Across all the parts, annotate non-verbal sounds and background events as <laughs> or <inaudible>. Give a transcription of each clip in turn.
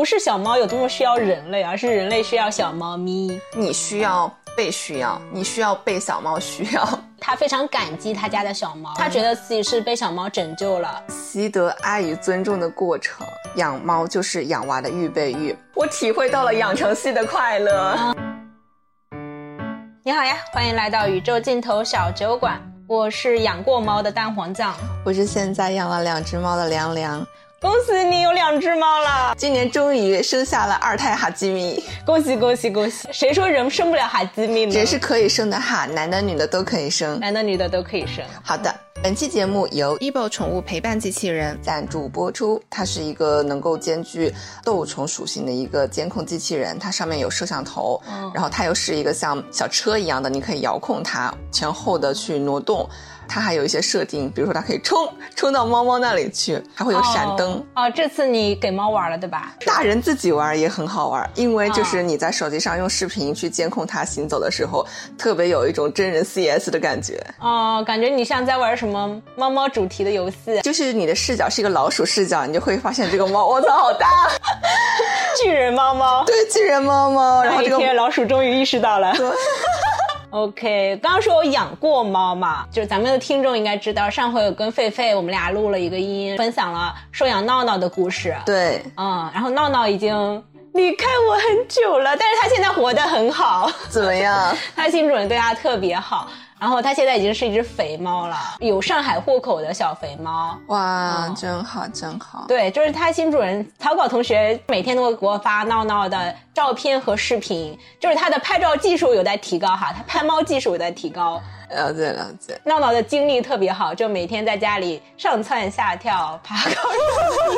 不是小猫有多么需要人类，而是人类需要小猫咪。你需要被需要，你需要被小猫需要。<laughs> 他非常感激他家的小猫，他觉得自己是被小猫拯救了。习得爱与尊重的过程，养猫就是养娃的预备役。我体会到了养成系的快乐。你好呀，欢迎来到宇宙尽头小酒馆。我是养过猫的蛋黄酱，我是现在养了两只猫的凉凉。恭喜你有两只猫了，今年终于生下了二胎哈基米。恭喜恭喜恭喜！谁说人生不了哈基米呢？人是可以生的哈，男的女的都可以生，男的女的都可以生。好的，本期节目由 ebo 宠物陪伴机器人赞助播出。它是一个能够兼具斗虫属性的一个监控机器人，它上面有摄像头，然后它又是一个像小车一样的，你可以遥控它前后的去挪动。它还有一些设定，比如说它可以冲冲到猫猫那里去，还会有闪灯。哦，这次你给猫玩了对吧？大人自己玩也很好玩，因为就是你在手机上用视频去监控它行走的时候，特别有一种真人 CS 的感觉。哦，感觉你像在玩什么猫猫主题的游戏，就是你的视角是一个老鼠视角，你就会发现这个猫，我操，好大！<laughs> 巨人猫猫，对，巨人猫猫。然后这个老鼠终于意识到了。OK，刚刚说我养过猫嘛，就是咱们的听众应该知道，上回有跟狒狒我们俩录了一个音，分享了收养闹闹的故事。对，嗯，然后闹闹已经离开我很久了，但是他现在活得很好。<laughs> 怎么样？他新主人对他特别好。然后它现在已经是一只肥猫了，有上海户口的小肥猫。哇，真好，真好。对，就是它新主人草稿同学每天都会给我发闹闹的照片和视频，就是它的拍照技术有待提高哈，它拍猫技术有待提高。了解了解。闹闹的精力特别好，就每天在家里上蹿下跳，爬高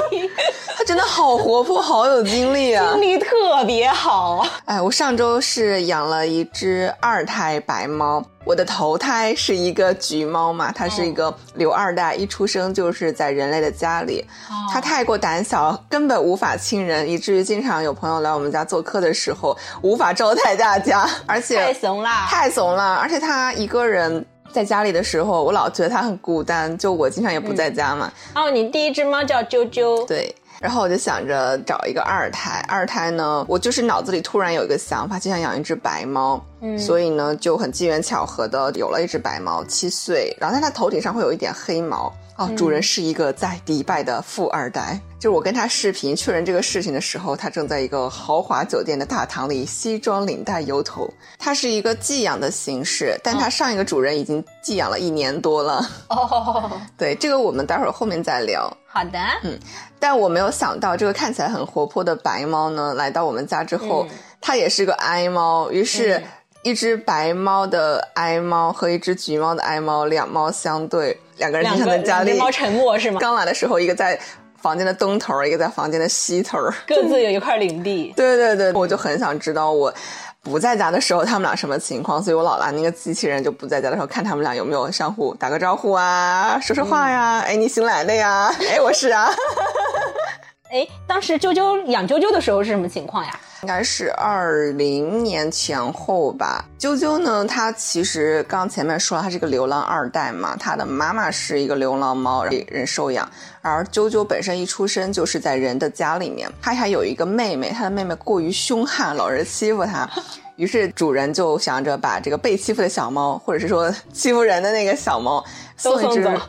低。<laughs> 它真的好活泼，好有精力啊！精力特别好。哎，我上周是养了一只二胎白猫。我的头胎是一个橘猫嘛，它是一个刘二代，一出生就是在人类的家里。它太过胆小，根本无法亲人，以至于经常有朋友来我们家做客的时候无法招待大家，而且太怂了，太怂了。而且他一个人在家里的时候，我老觉得它很孤单，就我经常也不在家嘛。哦，你第一只猫叫啾啾，对。然后我就想着找一个二胎，二胎呢，我就是脑子里突然有一个想法，就想养一只白猫，嗯，所以呢就很机缘巧合的有了一只白猫，七岁，然后它头顶上会有一点黑毛，哦，主人是一个在迪拜的富二代，就是我跟他视频确认这个事情的时候，他正在一个豪华酒店的大堂里西装领带油头，它是一个寄养的形式，但它上一个主人已经寄养了一年多了，哦，<laughs> 对，这个我们待会儿后面再聊。好的，嗯，但我没有想到这个看起来很活泼的白猫呢，来到我们家之后，它也是个哀猫。于是，一只白猫的哀猫和一只橘猫的哀猫，两猫相对，两个人就像在家里。猫沉默是吗？刚来的时候，一个在房间的东头，一个在房间的西头，各自有一块领地。<laughs> 对对对，我就很想知道我。不在家的时候，他们俩什么情况？所以我老拿那个机器人就不在家的时候，看他们俩有没有相互打个招呼啊，<laughs> 说说话呀。哎，你新来的呀？<laughs> 哎，我是啊。<laughs> 哎，当时啾啾养啾啾的时候是什么情况呀？应该是二零年前后吧。啾啾呢，它其实刚前面说了，它是个流浪二代嘛。它的妈妈是一个流浪猫，被人收养。而啾啾本身一出生就是在人的家里面。它还有一个妹妹，它的妹妹过于凶悍，老是欺负它。于是主人就想着把这个被欺负的小猫，或者是说欺负人的那个小猫，送一只，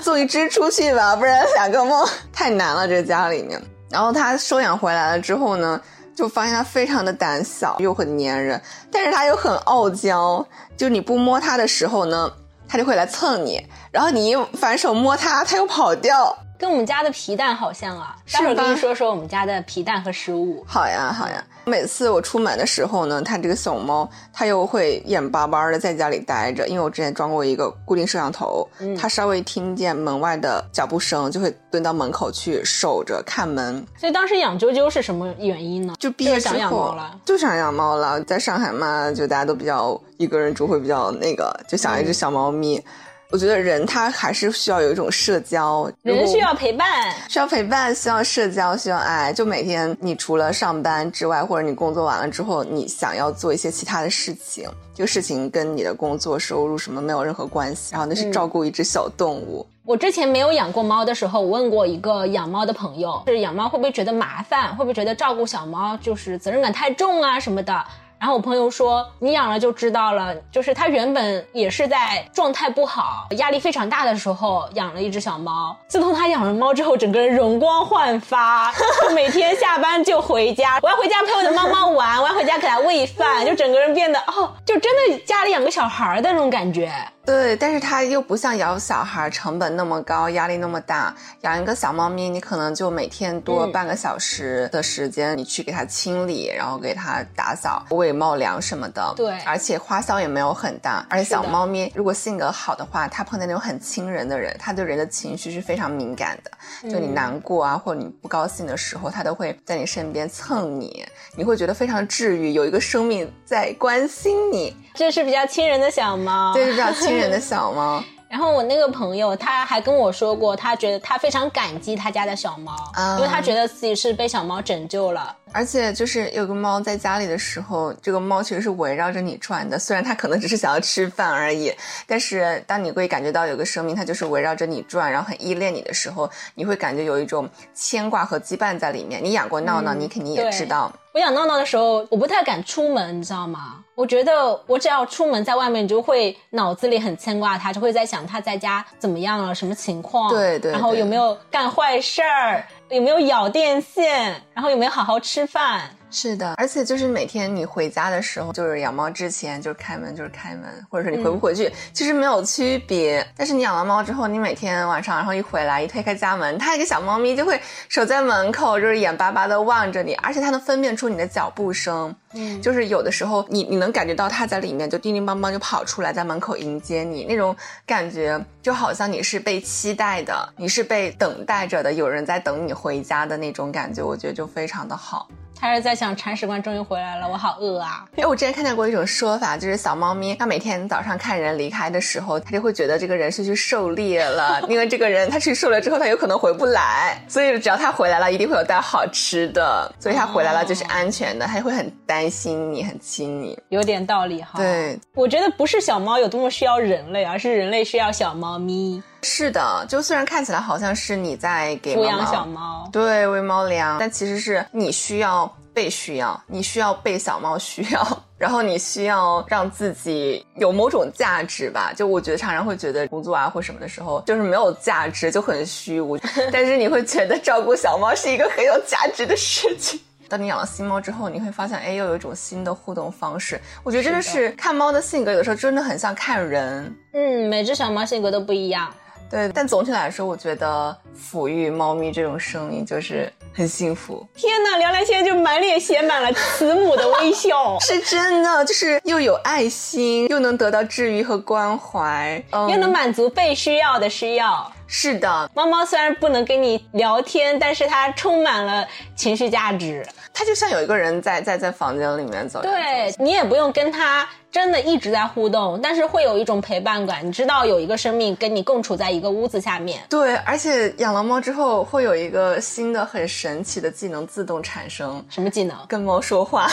送一只出去吧，不然两个猫太难了，这家里面。然后他收养回来了之后呢？就发现它非常的胆小，又很粘人，但是它又很傲娇。就你不摸它的时候呢，它就会来蹭你，然后你一反手摸它，它又跑掉。跟我们家的皮蛋好像啊，待会儿跟你说说我们家的皮蛋和食物。好呀，好呀。每次我出门的时候呢，它这个小猫它又会眼巴巴的在家里待着，因为我之前装过一个固定摄像头，它稍微听见门外的脚步声，就会蹲到门口去守着看门。所以当时养啾啾是什么原因呢？就毕业想养猫了，就想养猫了。在上海嘛，就大家都比较一个人住会比较那个，就想一只小猫咪。我觉得人他还是需要有一种社交，人需要陪伴，需要陪伴，需要社交，需要爱。就每天你除了上班之外，或者你工作完了之后，你想要做一些其他的事情，这个事情跟你的工作、收入什么没有任何关系。然后那是照顾一只小动物。我之前没有养过猫的时候，我问过一个养猫的朋友，是养猫会不会觉得麻烦，会不会觉得照顾小猫就是责任感太重啊什么的。然后我朋友说，你养了就知道了。就是他原本也是在状态不好、压力非常大的时候养了一只小猫。自从他养了猫之后，整个人容光焕发，就 <laughs> 每天下班就回家。我要回家陪我的猫猫玩，我要回家给它喂饭，就整个人变得哦，就真的家里养个小孩的那种感觉。对，但是它又不像养小孩成本那么高，压力那么大。养一个小猫咪，你可能就每天多半个小时的时间，你去给它清理，然后给它打扫、喂猫粮什么的。对，而且花销也没有很大。而且小猫咪如果性格好的话，它碰见那种很亲人的人，它对人的情绪是非常敏感的。就你难过啊，或者你不高兴的时候，它都会在你身边蹭你，你会觉得非常治愈，有一个生命在关心你。这是比较亲人的小猫，这是比较亲人的小猫。<laughs> 然后我那个朋友他还跟我说过，他觉得他非常感激他家的小猫，因为他觉得自己是被小猫拯救了。而且就是有个猫在家里的时候，这个猫其实是围绕着你转的。虽然它可能只是想要吃饭而已，但是当你会感觉到有个生命它就是围绕着你转，然后很依恋你的时候，你会感觉有一种牵挂和羁绊在里面。你养过闹闹，你肯定也知道。我养闹闹的时候，我不太敢出门，你知道吗？我觉得我只要出门在外面，你就会脑子里很牵挂他，就会在想他在家怎么样了，什么情况？对对。然后有没有干坏事儿？有没有咬电线？然后有没有好好吃饭？是的，而且就是每天你回家的时候，就是养猫之前就是开门就是开门，或者说你回不回去，其实没有区别。但是你养了猫之后，你每天晚上然后一回来一推开家门，它一个小猫咪就会守在门口，就是眼巴巴的望着你，而且它能分辨出你的脚步声。嗯，就是有的时候你你能感觉到它在里面就叮叮邦邦就跑出来在门口迎接你，那种感觉就好像你是被期待的，你是被等待着的，有人在等你回家的那种感觉，我觉得就非常的好。他是在想铲屎官终于回来了，我好饿啊！因为，我之前看见过一种说法，就是小猫咪它每天早上看人离开的时候，它就会觉得这个人是去狩猎了，因为这个人他去狩猎之后，他有可能回不来，所以只要他回来了，一定会有带好吃的，所以他回来了就是安全的，他会很担心你，很亲你，有点道理哈。对，我觉得不是小猫有多么需要人类，而是人类需要小猫咪。是的，就虽然看起来好像是你在给抚养小猫，对，喂猫粮，但其实是你需要被需要，你需要被小猫需要，<laughs> 然后你需要让自己有某种价值吧。就我觉得常常会觉得工作啊或什么的时候，就是没有价值，就很虚无。<laughs> 但是你会觉得照顾小猫是一个很有价值的事情。<laughs> 当你养了新猫之后，你会发现，哎，又有一种新的互动方式。我觉得真的是看猫的性格，有时候真的很像看人。嗯，每只小猫性格都不一样。对，但总体来说，我觉得抚育猫咪这种生命就是很幸福。天哪，凉凉现在就满脸写满了慈母的微笑，<laughs> 是真的，就是又有爱心，又能得到治愈和关怀，又能满足被需要的需要。是的，猫猫虽然不能跟你聊天，但是它充满了情绪价值。它就像有一个人在在在房间里面走。对你也不用跟它真的一直在互动，但是会有一种陪伴感。你知道有一个生命跟你共处在一个屋子下面。对，而且养了猫之后，会有一个新的很神奇的技能自动产生。什么技能？跟猫说话。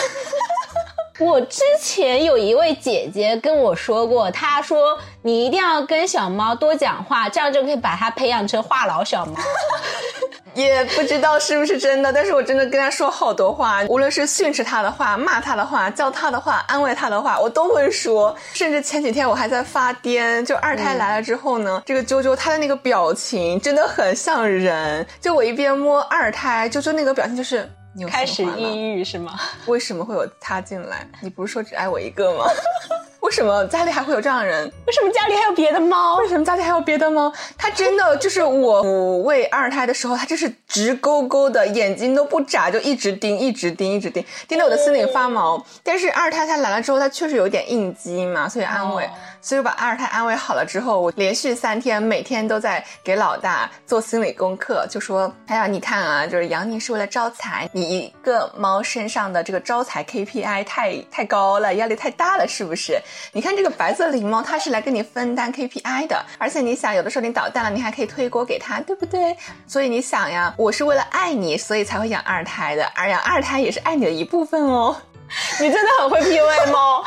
我之前有一位姐姐跟我说过，她说你一定要跟小猫多讲话，这样就可以把它培养成话痨小猫。<laughs> 也不知道是不是真的，但是我真的跟他说好多话，无论是训斥他的话、骂他的话、教他的话、安慰他的话，我都会说。甚至前几天我还在发癫，就二胎来了之后呢，这个啾啾他的那个表情真的很像人。就我一边摸二胎，啾啾那个表情就是。开始抑郁是吗？<laughs> 为什么会有他进来？你不是说只爱我一个吗？<laughs> 为什么家里还会有这样的人？为什么家里还有别的猫？为什么家里还有别的猫？他真的就是我喂二胎的时候，他就是直勾勾的眼睛都不眨，就一直盯，一直盯，一直盯，盯得我的心里发毛。但是二胎他来了之后，他确实有点应激嘛，所以安慰。所以把二胎安慰好了之后，我连续三天每天都在给老大做心理功课，就说：“哎呀，你看啊，就是养你是为了招财，你一个猫身上的这个招财 KPI 太太高了，压力太大了，是不是？你看这个白色灵猫，它是来跟你分担 KPI 的，而且你想，有的时候你捣蛋了，你还可以推锅给它，对不对？所以你想呀，我是为了爱你，所以才会养二胎的，而养二胎也是爱你的一部分哦。” <laughs> 你真的很会 PUA 猫，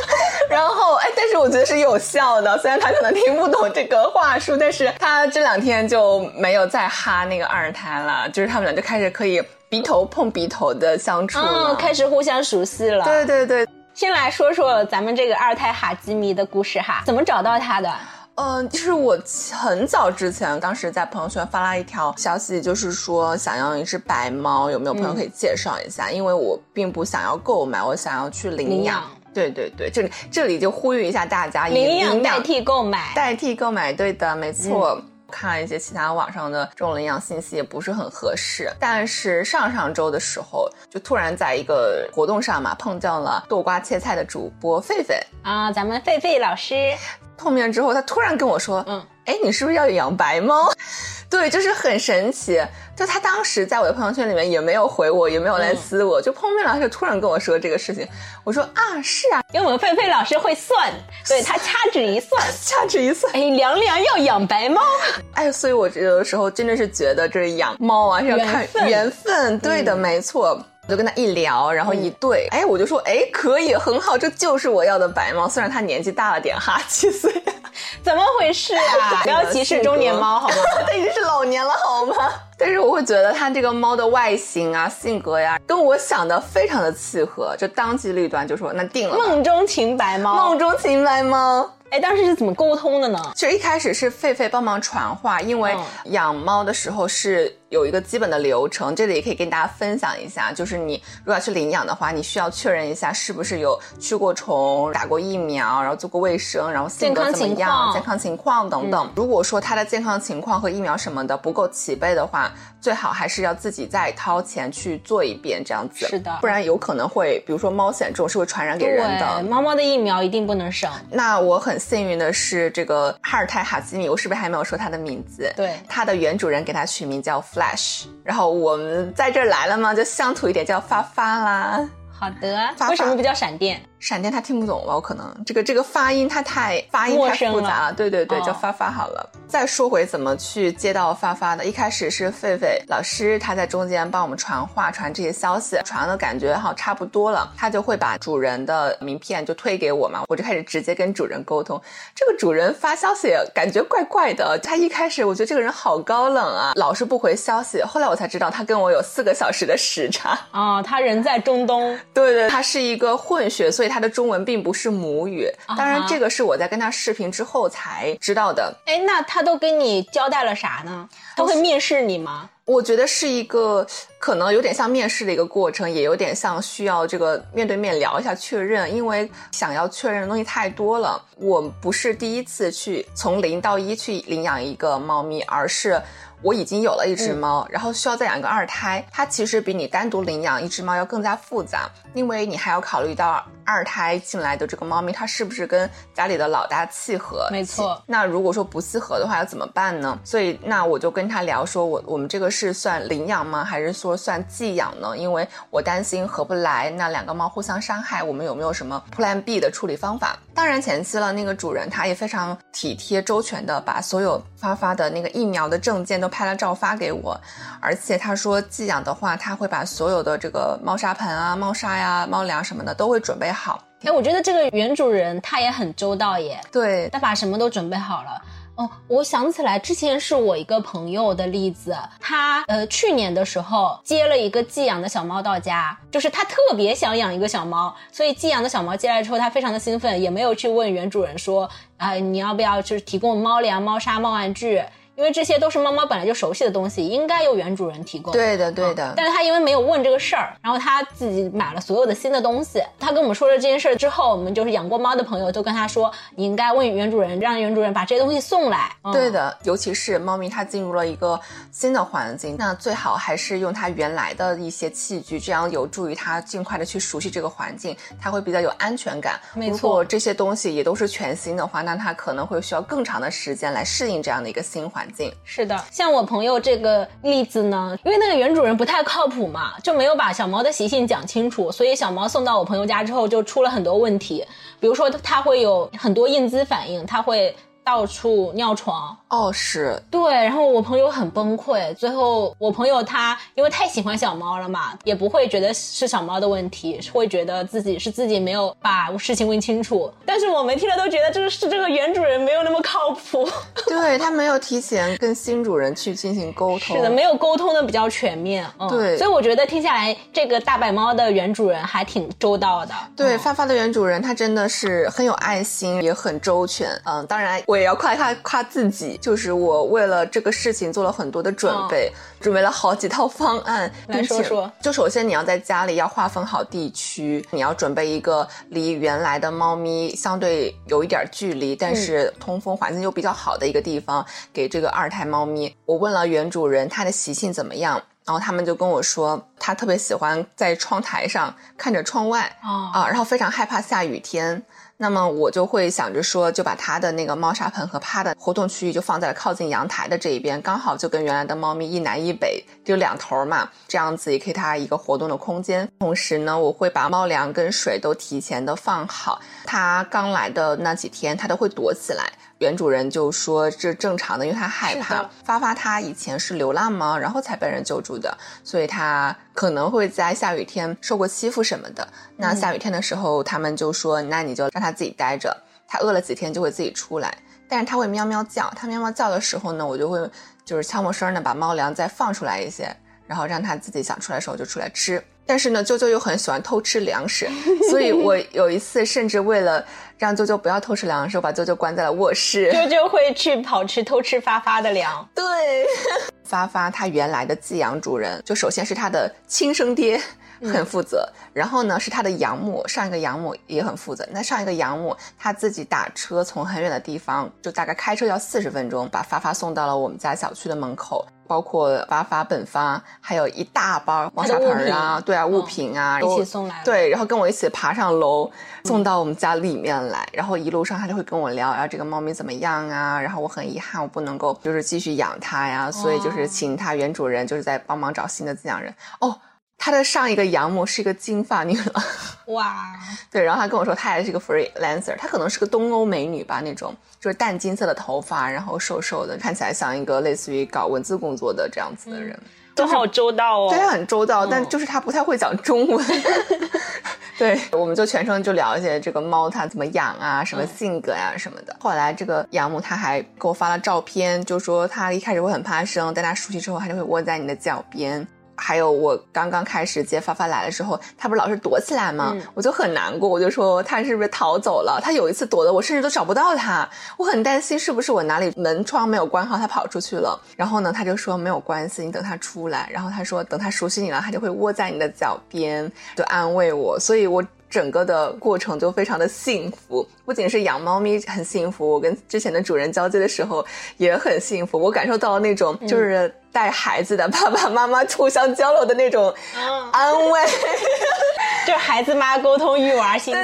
<laughs> 然后哎，但是我觉得是有效的，虽然他可能听不懂这个话术，但是他这两天就没有再哈那个二胎了，就是他们俩就开始可以鼻头碰鼻头的相处了，开始互相熟悉了。对对对，先来说说咱们这个二胎哈基米的故事哈，怎么找到他的？嗯，就是我很早之前，当时在朋友圈发了一条消息，就是说想要一只白猫，有没有朋友可以介绍一下？因为我并不想要购买，我想要去领养。对对对，这里这里就呼吁一下大家，领养代替购买，代替购买，对的，没错。看了一些其他网上的这种领养信息，也不是很合适。但是上上周的时候，就突然在一个活动上嘛，碰见了豆瓜切菜的主播狒狒啊，咱们狒狒老师。碰面之后，他突然跟我说：“嗯，哎，你是不是要养白猫？” <laughs> 对，就是很神奇。就他当时在我的朋友圈里面也没有回我，也没有来私我，就碰面了，他就突然跟我说这个事情。我说：“啊，是啊，因为我们菲菲老师会算，对他掐指一算，<laughs> 掐指一算，哎，凉凉要养白猫。<laughs> 哎，所以我有的时候真的是觉得这养猫啊是要看缘分。对的，没错。我就跟他一聊，然后一对，哎，我就说，哎，可以，很好，这就是我要的白猫。虽然它年纪大了点哈，七岁，怎么回事 <laughs> 啊？不要歧视中年猫好吗？<laughs> 它已经是老年了好吗？但是我会觉得它这个猫的外形啊、性格呀，跟我想的非常的契合，就当机立断就说那定了。梦中情白猫，梦中情白猫。哎，当时是怎么沟通的呢？其实一开始是狒狒帮忙传话，因为养猫的时候是有一个基本的流程，这里也可以跟大家分享一下。就是你如果要去领养的话，你需要确认一下是不是有驱过虫、打过疫苗，然后做过卫生，然后性格怎么样、健康情况等等。如果说它的健康情况和疫苗什么的不够齐备的话，最好还是要自己再掏钱去做一遍，这样子。是的，不然有可能会，比如说猫癣这种是会传染给人的。猫猫的疫苗一定不能省。那我很。幸运的是，这个哈尔泰哈基米，我是不是还没有说它的名字？对，它的原主人给它取名叫 Flash，然后我们在这儿来了嘛，就乡土一点叫发发啦。好的，为什么不叫闪电？闪电他听不懂吧？我可能这个这个发音他太发音太复杂了。对对对，叫发发好了。再说回怎么去接到发发的，一开始是狒狒老师他在中间帮我们传话传这些消息，传的感觉好差不多了，他就会把主人的名片就推给我嘛，我就开始直接跟主人沟通。这个主人发消息感觉怪怪的，他一开始我觉得这个人好高冷啊，老是不回消息。后来我才知道他跟我有四个小时的时差啊，他人在中东。<laughs> 对对，他是一个混血，所以。他的中文并不是母语，当然这个是我在跟他视频之后才知道的。哎，那他都跟你交代了啥呢？他会面试你吗？我觉得是一个可能有点像面试的一个过程，也有点像需要这个面对面聊一下确认，因为想要确认的东西太多了。我不是第一次去从零到一去领养一个猫咪，而是。我已经有了一只猫，然后需要再养一个二胎。它其实比你单独领养一只猫要更加复杂，因为你还要考虑到二胎进来的这个猫咪，它是不是跟家里的老大契合？没错。那如果说不契合的话，要怎么办呢？所以那我就跟他聊说，我我们这个是算领养吗？还是说算寄养呢？因为我担心合不来，那两个猫互相伤害，我们有没有什么 Plan B 的处理方法？当然前期了，那个主人他也非常体贴周全的把所有发发的那个疫苗的证件都。拍了照发给我，而且他说寄养的话，他会把所有的这个猫砂盆啊、猫砂呀、猫粮什么的都会准备好。哎，我觉得这个原主人他也很周到耶。对，他把什么都准备好了。哦，我想起来之前是我一个朋友的例子，他呃去年的时候接了一个寄养的小猫到家，就是他特别想养一个小猫，所以寄养的小猫接来之后，他非常的兴奋，也没有去问原主人说啊你要不要就是提供猫粮、猫砂、猫玩具。因为这些都是猫猫本来就熟悉的东西，应该由原主人提供。对的，对的。但是他因为没有问这个事儿，然后他自己买了所有的新的东西。他跟我们说了这件事之后，我们就是养过猫的朋友都跟他说，你应该问原主人，让原主人把这些东西送来。对的，尤其是猫咪它进入了一个新的环境，那最好还是用它原来的一些器具，这样有助于它尽快的去熟悉这个环境，它会比较有安全感。没错，如果这些东西也都是全新的话，那它可能会需要更长的时间来适应这样的一个新环境。是的。像我朋友这个例子呢，因为那个原主人不太靠谱嘛，就没有把小猫的习性讲清楚，所以小猫送到我朋友家之后就出了很多问题，比如说它会有很多应激反应，它会。到处尿床哦，是对，然后我朋友很崩溃。最后我朋友他因为太喜欢小猫了嘛，也不会觉得是小猫的问题，会觉得自己是自己没有把事情问清楚。但是我们听了都觉得这个是这个原主人没有那么靠谱，对他没有提前跟新主人去进行沟通，是的，没有沟通的比较全面。对，所以我觉得听下来，这个大白猫的原主人还挺周到的。对，发发的原主人他真的是很有爱心，也很周全。嗯，当然。我也要夸一夸夸自己，就是我为了这个事情做了很多的准备，准备了好几套方案。来说说，就首先你要在家里要划分好地区，你要准备一个离原来的猫咪相对有一点距离，但是通风环境又比较好的一个地方，给这个二胎猫咪。我问了原主人，它的习性怎么样，然后他们就跟我说，他特别喜欢在窗台上看着窗外啊，然后非常害怕下雨天。那么我就会想着说，就把它的那个猫砂盆和趴的活动区域就放在了靠近阳台的这一边，刚好就跟原来的猫咪一南一北，就两头嘛，这样子也给它一个活动的空间。同时呢，我会把猫粮跟水都提前的放好，它刚来的那几天，它都会躲起来。原主人就说这正常的，因为他害怕。发发他以前是流浪猫，然后才被人救助的，所以他可能会在下雨天受过欺负什么的。那下雨天的时候，他们就说，那你就让他自己待着，他饿了几天就会自己出来。但是他会喵喵叫，他喵喵叫的时候呢，我就会就是悄没声的把猫粮再放出来一些，然后让他自己想出来的时候就出来吃。但是呢，啾啾又很喜欢偷吃粮食，所以我 <laughs> 有一次甚至为了让啾啾不要偷吃粮食，我把啾啾关在了卧室。<laughs> 啾啾会去跑吃偷吃发发的粮。对，<laughs> 发发他原来的寄养主人，就首先是他的亲生爹很负责，然后呢是他的养母，上一个养母也很负责。那上一个养母他自己打车从很远的地方，就大概开车要四十分钟，把发发送到了我们家小区的门口。包括发发本发，还有一大包猫砂盆啊，对啊，物品啊，一起送来。对，然后跟我一起爬上楼，送到我们家里面来。然后一路上他就会跟我聊，然后这个猫咪怎么样啊？然后我很遗憾，我不能够就是继续养它呀，所以就是请他原主人就是在帮忙找新的饲养人。哦。他的上一个养母是一个金发女郎，哇，<laughs> 对，然后他跟我说他也是个 freelancer，他可能是个东欧美女吧，那种就是淡金色的头发，然后瘦瘦的，看起来像一个类似于搞文字工作的这样子的人，都好周到哦，对，很周到，但就是他不太会讲中文，<laughs> <laughs> 对，我们就全程就聊一些这个猫它怎么养啊，什么性格呀什么的。后来这个养母她还给我发了照片，就说他一开始会很怕生，但他熟悉之后，他就会窝在你的脚边。还有我刚刚开始接发发来的时候，他不是老是躲起来吗？我就很难过，我就说他是不是逃走了？他有一次躲的我甚至都找不到他，我很担心是不是我哪里门窗没有关好，他跑出去了。然后呢，他就说没有关系，你等他出来。然后他说等他熟悉你了，他就会窝在你的脚边，就安慰我。所以我。整个的过程就非常的幸福，不仅是养猫咪很幸福，我跟之前的主人交接的时候也很幸福。我感受到了那种就是带孩子的爸爸妈妈互相交流的那种 <laughs> 安慰，<laughs> 就是孩子妈沟通育娃心得。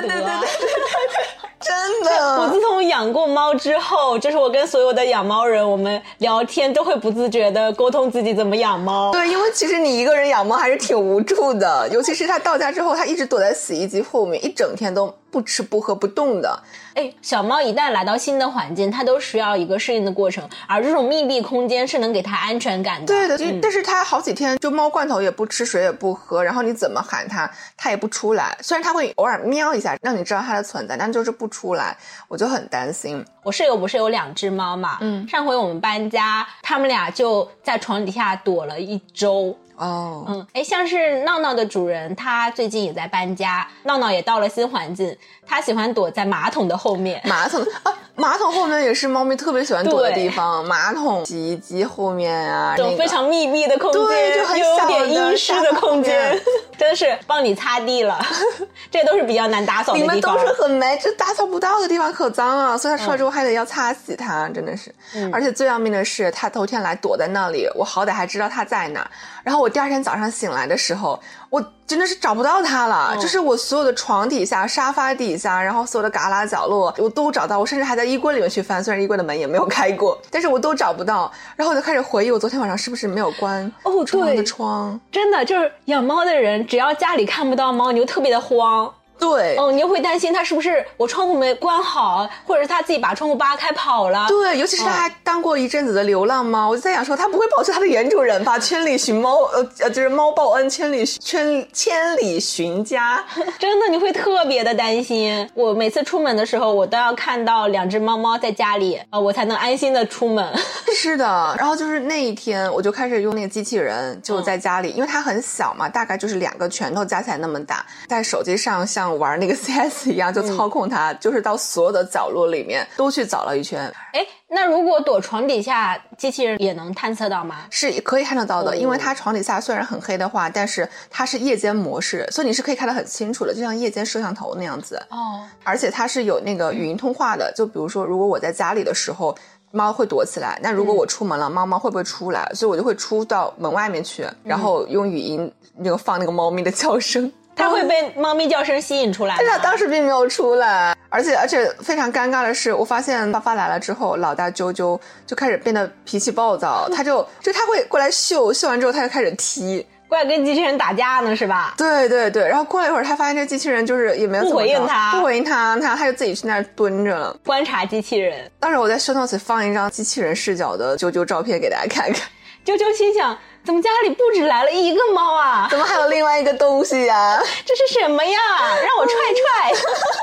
<laughs> 真的，我自从养过猫之后，就是我跟所有的养猫人，我们聊天都会不自觉的沟通自己怎么养猫。对，因为其实你一个人养猫还是挺无助的，尤其是它到家之后，它一直躲在洗衣机后面，一整天都。不吃不喝不动的，哎，小猫一旦来到新的环境，它都需要一个适应的过程，而这种密闭空间是能给它安全感的。对的，但是它好几天就猫罐头也不吃，水也不喝，然后你怎么喊它，它也不出来。虽然它会偶尔喵一下，让你知道它的存在，但就是不出来，我就很担心。我室友不是有两只猫嘛，嗯，上回我们搬家，他们俩就在床底下躲了一周。哦，嗯，哎，像是闹闹的主人，他最近也在搬家，闹闹也到了新环境，他喜欢躲在马桶的后面。马桶啊，马桶后面也是猫咪特别喜欢躲的地方，马桶、洗衣机后面啊，那个这种非常密闭的空间，对就很又有点小阴湿的空间真的是帮你擦地了，<laughs> 这都是比较难打扫的地方你们都。是很没，这打扫不到的地方可脏啊，所以它出来之后还得要擦洗它，真的是。嗯而且最要命的是，它头天来躲在那里，我好歹还知道它在哪儿。然后我第二天早上醒来的时候，我真的是找不到它了，嗯就是我所有的床底下、沙发底下，然后所有的旮旯角落，我都找到。我甚至还在衣柜里面去翻，虽然衣柜的门也没有开过，但是我都找不到。然后我就开始回忆，我昨天晚上是不是没有关哦对的窗？真的就是养猫的人，只要家里看不到猫，你就特别的慌。对。哦，你又会担心它是不是我窗户没关好，或者是它自己把窗户扒开跑了。对，尤其是它还当过一阵子的流浪猫，我就在想说，它不会跑去它的原主人吧？千里寻猫，呃呃，就是猫报恩，千里千千里寻家。<laughs> 真的，你会特别的担心。我每次出门的时候，我都要看到两只猫猫在家里，呃，我才能安心的出门。<laughs> 是的，然后就是那一天，我就开始用那个机器人，就在家里，因为它很小嘛，大概就是两个拳头加起来那么大，在手机上像玩那个 <laughs> CS 一样，就操控它，就是到所有的角落里面都去找了一圈。哎，那如果躲床底下，机器人也能探测到吗？是可以看得到的，哦因为它床底下虽然很黑的话，但是它是夜间模式，所以你是可以看得很清楚的，就像夜间摄像头那样子。哦，而且它是有那个语音通话的，就比如说，如果我在家里的时候，猫会躲起来，那如果我出门了，猫猫会不会出来？所以我就会出到门外面去，然后用语音那个放那个猫咪的叫声。它会被猫咪叫声吸引出来吗。但是它当时并没有出来，而且而且非常尴尬的是，我发现发发来了之后，老大啾啾就开始变得脾气暴躁，他就就他会过来嗅，嗅完之后他就开始踢，过来跟机器人打架呢，是吧？对对对，然后过了一会儿，他发现这机器人就是也没有不怎么回应他不回应他，他他就自己去那儿蹲着了。观察机器人，当时我在 show notes 放一张机器人视角的啾啾照片给大家看看，啾啾心想：怎么家里不止来了一个猫啊？怎么还有另外一个东西呀、<laughs> 这是什么呀？让我踹踹！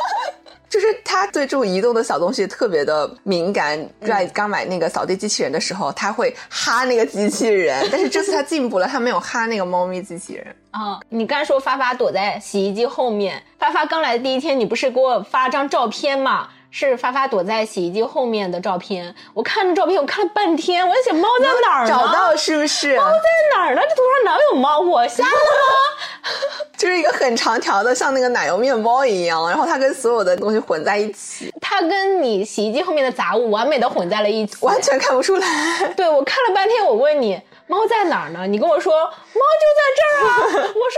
<laughs> 就是他对这种移动的小东西特别的敏感。在刚买那个扫地机器人的时候，他会哈那个机器人，<laughs> 但是这次他进步了，他没有哈那个猫咪机器人。啊、你刚才说发发躲在洗衣机后面，发发刚来的第一天，你不是给我发了张照片吗？是发发躲在洗衣机后面的照片。我看着照片，我看了半天，我在想猫在哪儿呢？找到是不是？猫在哪儿呢？这图上哪有猫？我瞎了吗？<laughs> 就是一个很长条的，像那个奶油面包一样，然后它跟所有的东西混在一起，它跟你洗衣机后面的杂物完美的混在了一起，完全看不出来。对我看了半天，我问你猫在哪儿呢？你跟我说猫就在这儿啊！我说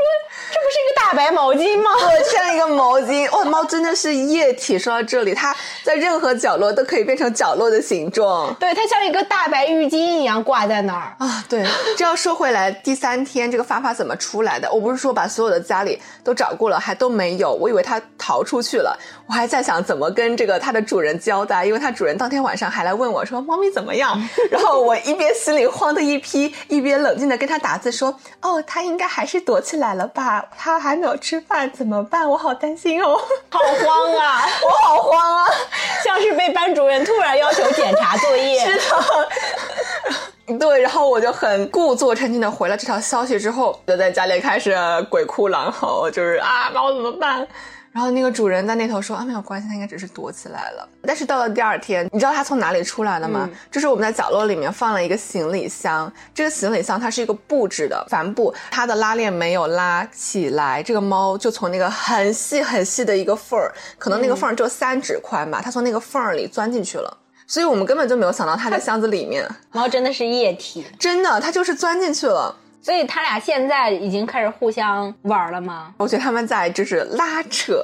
这不是一个大白毛巾吗？对，像一个毛巾。哇，猫真的是液体。说到这里，它在任何角落都可以变成角落的形状。对，它像一个大白浴巾一样挂在那儿。啊，对，这要说回来，第三天这个发发怎么出来的？我不是说把所有的家里都找过了，还都没有，我以为它逃出去了，我还在想怎么跟这个它的主人交代，因为它主人当天晚上还来问我说猫咪怎么样，然后我一边心里慌的一批，一边冷静的跟他打字说，哦，他应该还是躲起来了吧，他还没有吃饭，怎么办？我好担心哦，好慌啊！<laughs> 我好慌啊。像是被班主任突然要求检查作业。是的 <laughs> 对，然后我就很故作沉静的回了这条消息之后，就在家里开始鬼哭狼嚎，就是啊，猫怎么办？然后那个主人在那头说啊，没有关系，它应该只是躲起来了。但是到了第二天，你知道它从哪里出来的吗？就是我们在角落里面放了一个行李箱，这个行李箱它是一个布制的帆布，它的拉链没有拉起来，这个猫就从那个很细很细的一个缝儿，可能那个缝儿只有三指宽吧，它从那个缝儿里钻进去了。所以我们根本就没有想到它在箱子里面，猫真的是液体，真的，它就是钻进去了。所以他俩现在已经开始互相玩了吗？我觉得他们在就是拉扯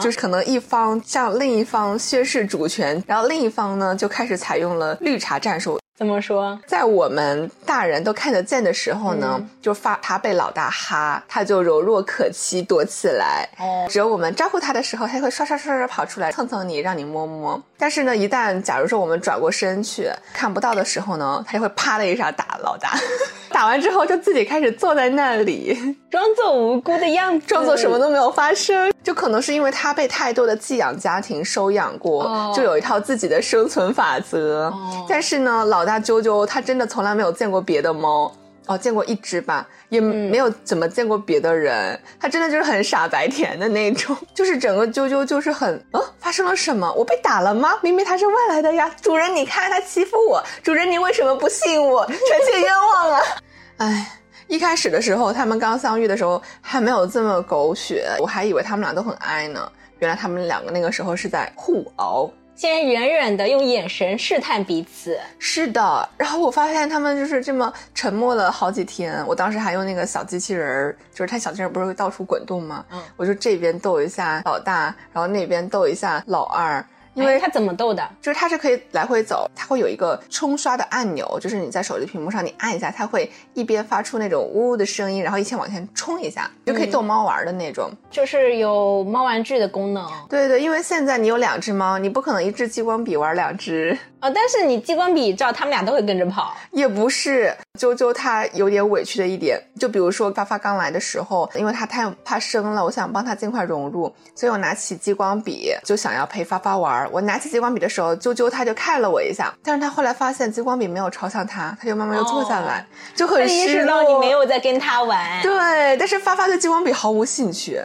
就是可能一方向另一方宣示主权，然后另一方呢就开始采用了绿茶战术。怎么说？在我们大人都看得见的时候呢，嗯就发他被老大哈，他就柔弱可欺，躲起来。哦只有我们招呼他的时候，他会刷刷刷刷跑出来蹭蹭你，让你摸摸。但是呢，一旦假如说我们转过身去看不到的时候呢，他就会啪的一下打老大，<laughs> 打完之后就自己开始坐在那里，装作无辜的样子，装作什么都没有发生。就可能是因为他被太多的寄养家庭收养过，哦就有一套自己的生存法则。哦但是呢，老大啾啾他真的从来没有见过别的猫。哦，见过一只吧，也没有怎么见过别的人。它真的就是很傻白甜的那种，<laughs> 就是整个啾啾就是很，呃，发生了什么？我被打了吗？明明它是外来的呀！主人，你看它欺负我，主人你为什么不信我？臣妾冤枉啊！<laughs> 哎，一开始的时候，他们刚相遇的时候还没有这么狗血，我还以为他们俩都很爱呢。原来他们两个那个时候是在互熬。先远远的用眼神试探彼此，是的。然后我发现他们就是这么沉默了好几天。我当时还用那个小机器人儿，就是它小机器人不是会到处滚动吗？嗯，我就这边逗一下老大，然后那边逗一下老二。因为它怎么逗的？就是它是可以来回走，它会有一个冲刷的按钮，就是你在手机屏幕上你按一下，它会一边发出那种呜呜的声音，然后一起往前冲一下，就可以逗猫玩的那种，就是有猫玩具的功能。对对，因为现在你有两只猫，你不可能一支激光笔玩两只。啊！但是你激光笔照，它们俩都会跟着跑。也不是，啾啾他有点委屈的一点，就比如说发发刚来的时候，因为他太怕生了，我想帮他尽快融入，所以我拿起激光笔就想要陪发发玩。我拿起激光笔的时候，啾啾他就看了我一下，但是他后来发现激光笔没有朝向他，他就慢慢又坐下来，就很失落。你没有在跟他玩。对，但是发发对激光笔毫无兴趣，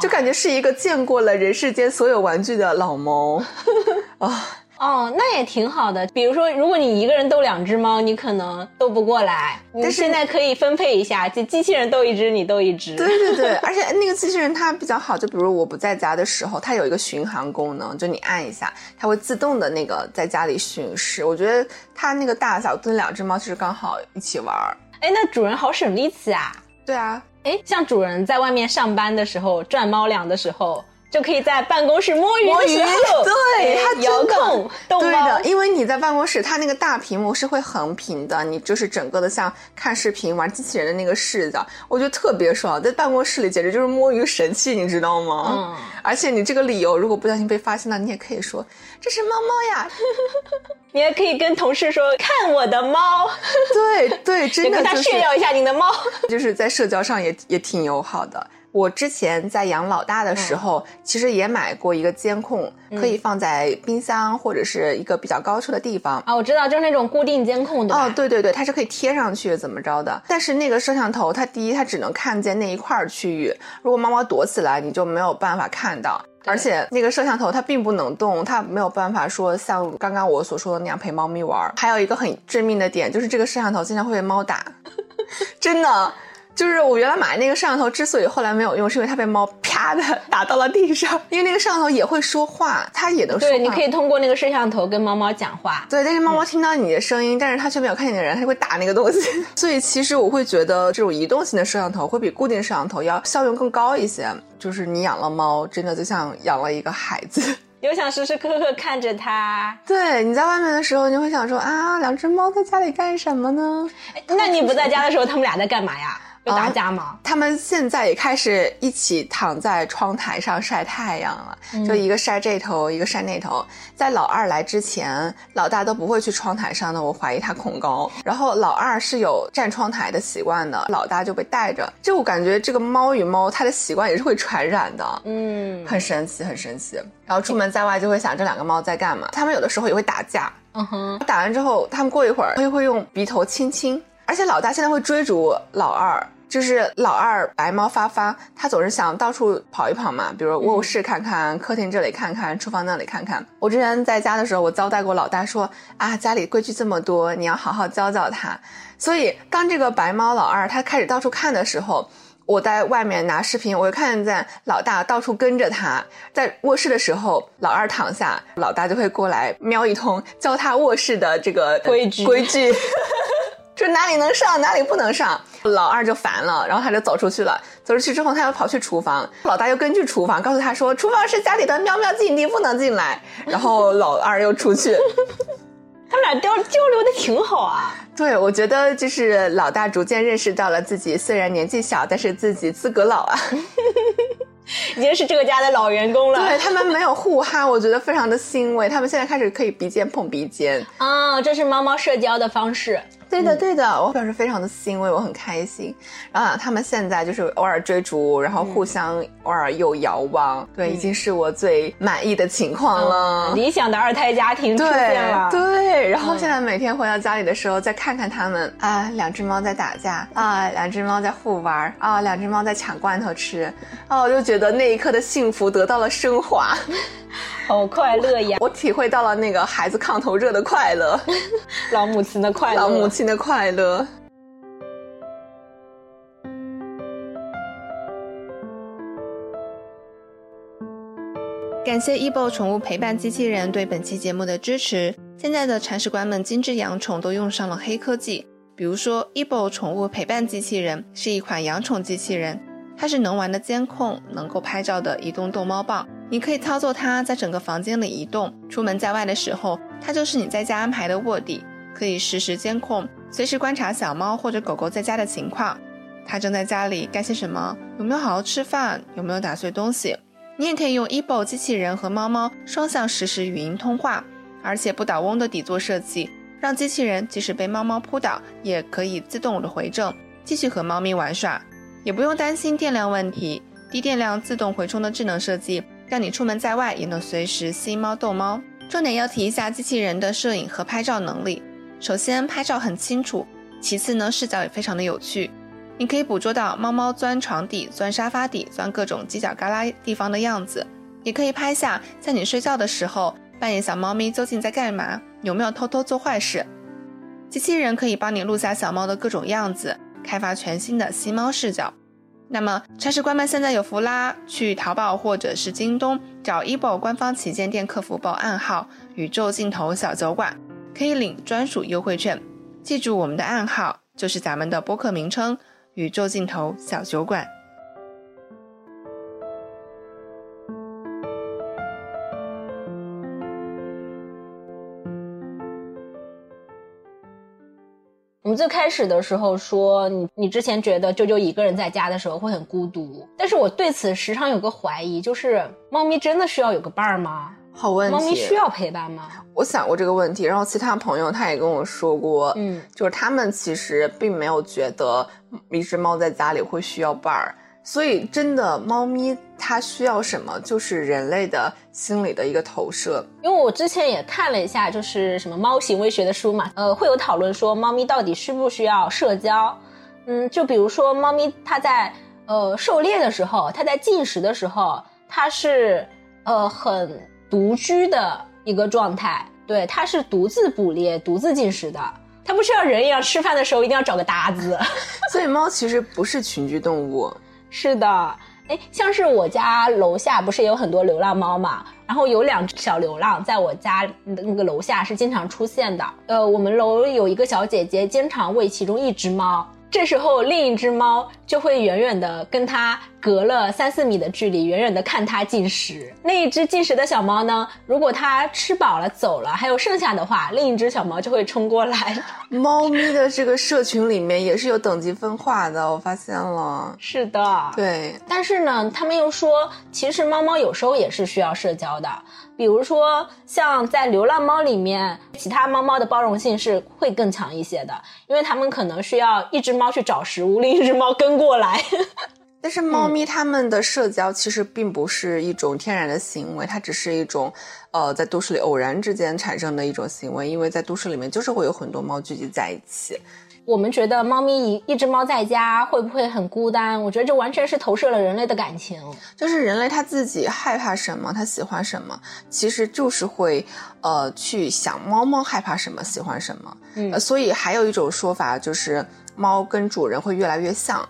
就感觉是一个见过了人世间所有玩具的老猫啊。<laughs> 哦，那也挺好的。比如说，如果你一个人逗两只猫，你可能逗不过来。但是现在可以分配一下，就机器人逗一只，你逗一只。对对对，而且那个机器人它比较好，就比如我不在家的时候，它有一个巡航功能，就你按一下，它会自动的那个在家里巡视。我觉得它那个大小跟两只猫其实刚好一起玩儿。哎，那主人好省力气啊。对啊，哎，像主人在外面上班的时候赚猫粮的时候。就可以在办公室摸鱼的时候，<laughs> 对它遥控，对的，因为你在办公室，它那个大屏幕是会横屏的，你就是整个的像看视频玩机器人的那个视角，我觉得特别爽，在办公室里简直就是摸鱼神器，你知道吗？嗯，而且你这个理由如果不小心被发现了，你也可以说这是猫猫呀，<laughs> 你也可以跟同事说看我的猫，对对，<laughs> 真的跟他炫耀一下你的猫，就是在社交上也也挺友好的。我之前在养老大的时候，其实也买过一个监控，可以放在冰箱或者是一个比较高处的地方啊。我知道，就是那种固定监控的。哦，对对对，它是可以贴上去怎么着的。但是那个摄像头，它第一它只能看见那一块区域，如果猫猫躲起来，你就没有办法看到。而且那个摄像头它并不能动，它没有办法说像刚刚我所说的那样陪猫咪玩。还有一个很致命的点，就是这个摄像头经常会被猫打，<laughs> 真的。就是我原来买那个摄像头，之所以后来没有用，是因为它被猫啪的 <laughs> 打到了地上。因为那个摄像头也会说话，它也能说。对，你可以通过那个摄像头跟猫猫讲话。对，但是猫猫听到你的声音，但是它却没有看见你的人，它就会打那个东西。<laughs> 所以其实我会觉得这种移动型的摄像头会比固定摄像头要效用更高一些。就是你养了猫，真的就像养了一个孩子，<laughs> 又想时时刻刻看着它。对，你在外面的时候，你会想说啊，两只猫在家里干什么呢？那你不在家的时候，它们俩在干嘛呀？有打架吗？他们现在也开始一起躺在窗台上晒太阳了，就一个晒这头，一个晒那头。在老二来之前，老大都不会去窗台上的，我怀疑他恐高。然后老二是有站窗台的习惯的，老大就被带着。就我感觉这个猫与猫，它的习惯也是会传染的，嗯，很神奇，很神奇。然后出门在外就会想这两个猫在干嘛？它们有的时候也会打架，嗯哼，打完之后，它们过一会儿会会用鼻头亲亲，而且老大现在会追逐老二。就是老二白猫发发，他总是想到处跑一跑嘛，比如卧室看看，客厅这里看看，厨房那里看看。我之前在家的时候，我交代过老大说啊，家里规矩这么多，你要好好教教他。所以当这个白猫老二他开始到处看的时候，我在外面拿视频，我就看见老大到处跟着他。在卧室的时候，老二躺下，老大就会过来瞄一通，教他卧室的这个规矩规矩。就哪里能上，哪里不能上，老二就烦了，然后他就走出去了。走出去之后，他又跑去厨房，老大又根据厨房告诉他说：“厨房是家里的喵喵禁地，不能进来。”然后老二又出去，<laughs> 他们俩交交流的挺好啊。对，我觉得就是老大逐渐认识到了自己虽然年纪小，但是自己资格老啊，<laughs> 已经是这个家的老员工了。对他们没有互哈，我觉得非常的欣慰。他们现在开始可以鼻尖碰鼻尖啊，这是猫猫社交的方式。对的，对的，我表示非常的欣慰，我很开心。然后他们现在就是偶尔追逐，然后互相偶尔又遥望，对，已经是我最满意的情况了。理想的二胎家庭出现了，对。然后现在每天回到家里的时候，再看看他们啊，两只猫在打架啊，两只猫在互玩啊，两只猫在抢罐头吃啊，我就觉得那一刻的幸福得到了升华。<laughs> 好快乐呀！我体会到了那个孩子炕头热的快乐，老母亲的快乐，老母亲的快乐。感谢 ebo 宠物陪伴机器人对本期节目的支持。现在的铲屎官们精致养宠都用上了黑科技，比如说 ebo 宠物陪伴机器人是一款养宠机器人，它是能玩的监控，能够拍照的移动逗猫棒。你可以操作它在整个房间里移动，出门在外的时候，它就是你在家安排的卧底，可以实时监控，随时观察小猫或者狗狗在家的情况。它正在家里干些什么？有没有好好吃饭？有没有打碎东西？你也可以用 ebo 机器人和猫猫双向实时语音通话，而且不倒翁的底座设计，让机器人即使被猫猫扑倒，也可以自动的回正，继续和猫咪玩耍，也不用担心电量问题。低电量自动回充的智能设计。让你出门在外也能随时吸猫逗猫。重点要提一下机器人的摄影和拍照能力。首先，拍照很清楚；其次呢，视角也非常的有趣。你可以捕捉到猫猫钻床底、钻沙发底、钻各种犄角旮旯地方的样子，也可以拍下在你睡觉的时候扮演小猫咪究竟在干嘛，有没有偷偷做坏事。机器人可以帮你录下小猫的各种样子，开发全新的吸猫视角。那么，铲屎官们现在有福啦！去淘宝或者是京东找 ebo 官方旗舰店客服报暗号“宇宙尽头小酒馆”，可以领专属优惠券。记住我们的暗号，就是咱们的播客名称“宇宙尽头小酒馆”。们最开始的时候说，你你之前觉得啾啾一个人在家的时候会很孤独，但是我对此时常有个怀疑，就是猫咪真的需要有个伴儿吗？好问题，猫咪需要陪伴吗？我想过这个问题，然后其他朋友他也跟我说过，嗯，就是他们其实并没有觉得一只猫在家里会需要伴儿。所以，真的，猫咪它需要什么，就是人类的心理的一个投射。因为我之前也看了一下，就是什么猫行为学的书嘛，呃，会有讨论说猫咪到底需不需要社交。嗯，就比如说猫咪它在呃狩猎的时候，它在进食的时候，它是呃很独居的一个状态，对，它是独自捕猎、独自进食的。它不需要人一样吃饭的时候一定要找个搭子。<laughs> 所以猫其实不是群居动物。是的，哎，像是我家楼下不是有很多流浪猫嘛，然后有两只小流浪在我家那个楼下是经常出现的。呃，我们楼有一个小姐姐经常喂其中一只猫。这时候，另一只猫就会远远的跟它隔了三四米的距离，远远的看它进食。那一只进食的小猫呢，如果它吃饱了走了，还有剩下的话，另一只小猫就会冲过来。<laughs> <laughs> 猫咪的这个社群里面也是有等级分化的，我发现了。是的，对。但是呢，他们又说，其实猫猫有时候也是需要社交的。比如说，像在流浪猫里面，其他猫猫的包容性是会更强一些的，因为它们可能需要一只猫去找食物，另一只猫跟过来。但是猫咪它们的社交其实并不是一种天然的行为，它只是一种，呃，在都市里偶然之间产生的一种行为，因为在都市里面就是会有很多猫聚集在一起。我们觉得猫咪一一只猫在家会不会很孤单？我觉得这完全是投射了人类的感情，就是人类他自己害怕什么，他喜欢什么，其实就是会呃去想猫猫害怕什么，喜欢什么。嗯，所以还有一种说法就是猫跟主人会越来越像。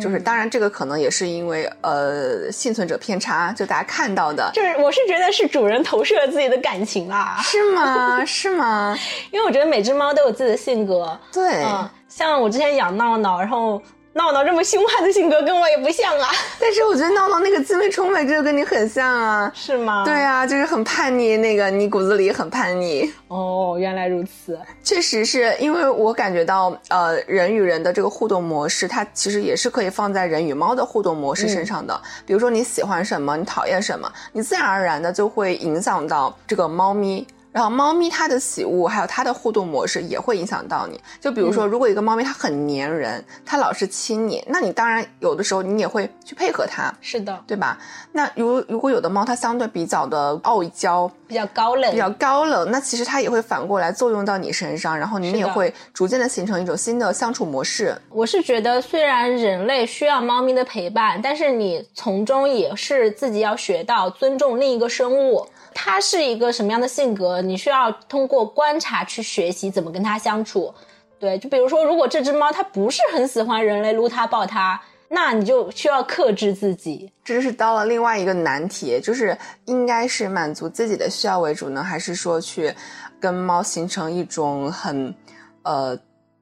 就是当然，这个可能也是因为呃幸存者偏差，就大家看到的。就是我是觉得是主人投射了自己的感情啦。是吗？是吗？<laughs> 因为我觉得每只猫都有自己的性格。对。像我之前养闹闹，然后。闹闹这么凶悍的性格跟我也不像啊，<laughs> 但是我觉得闹闹那个滋味充沛，就跟你很像啊，是吗？对啊，就是很叛逆，那个你骨子里很叛逆。哦，原来如此，确实是因为我感觉到，呃，人与人的这个互动模式，它其实也是可以放在人与猫的互动模式身上的。比如说你喜欢什么，你讨厌什么，你自然而然的就会影响到这个猫咪。然后猫咪它的喜恶还有它的互动模式也会影响到你。就比如说，如果一个猫咪它很粘人，它老是亲你，那你当然有的时候你也会去配合它，是的，对吧？那如如果有的猫它相对比较的傲娇，比较高冷，比较高冷，那其实它也会反过来作用到你身上，然后你也会逐渐的形成一种新的相处模式。我是觉得，虽然人类需要猫咪的陪伴，但是你从中也是自己要学到尊重另一个生物。它是一个什么样的性格？你需要通过观察去学习怎么跟它相处。对，就比如说，如果这只猫它不是很喜欢人类撸它抱它，那你就需要克制自己。这就是到了另外一个难题，就是应该是满足自己的需要为主呢，还是说去跟猫形成一种很呃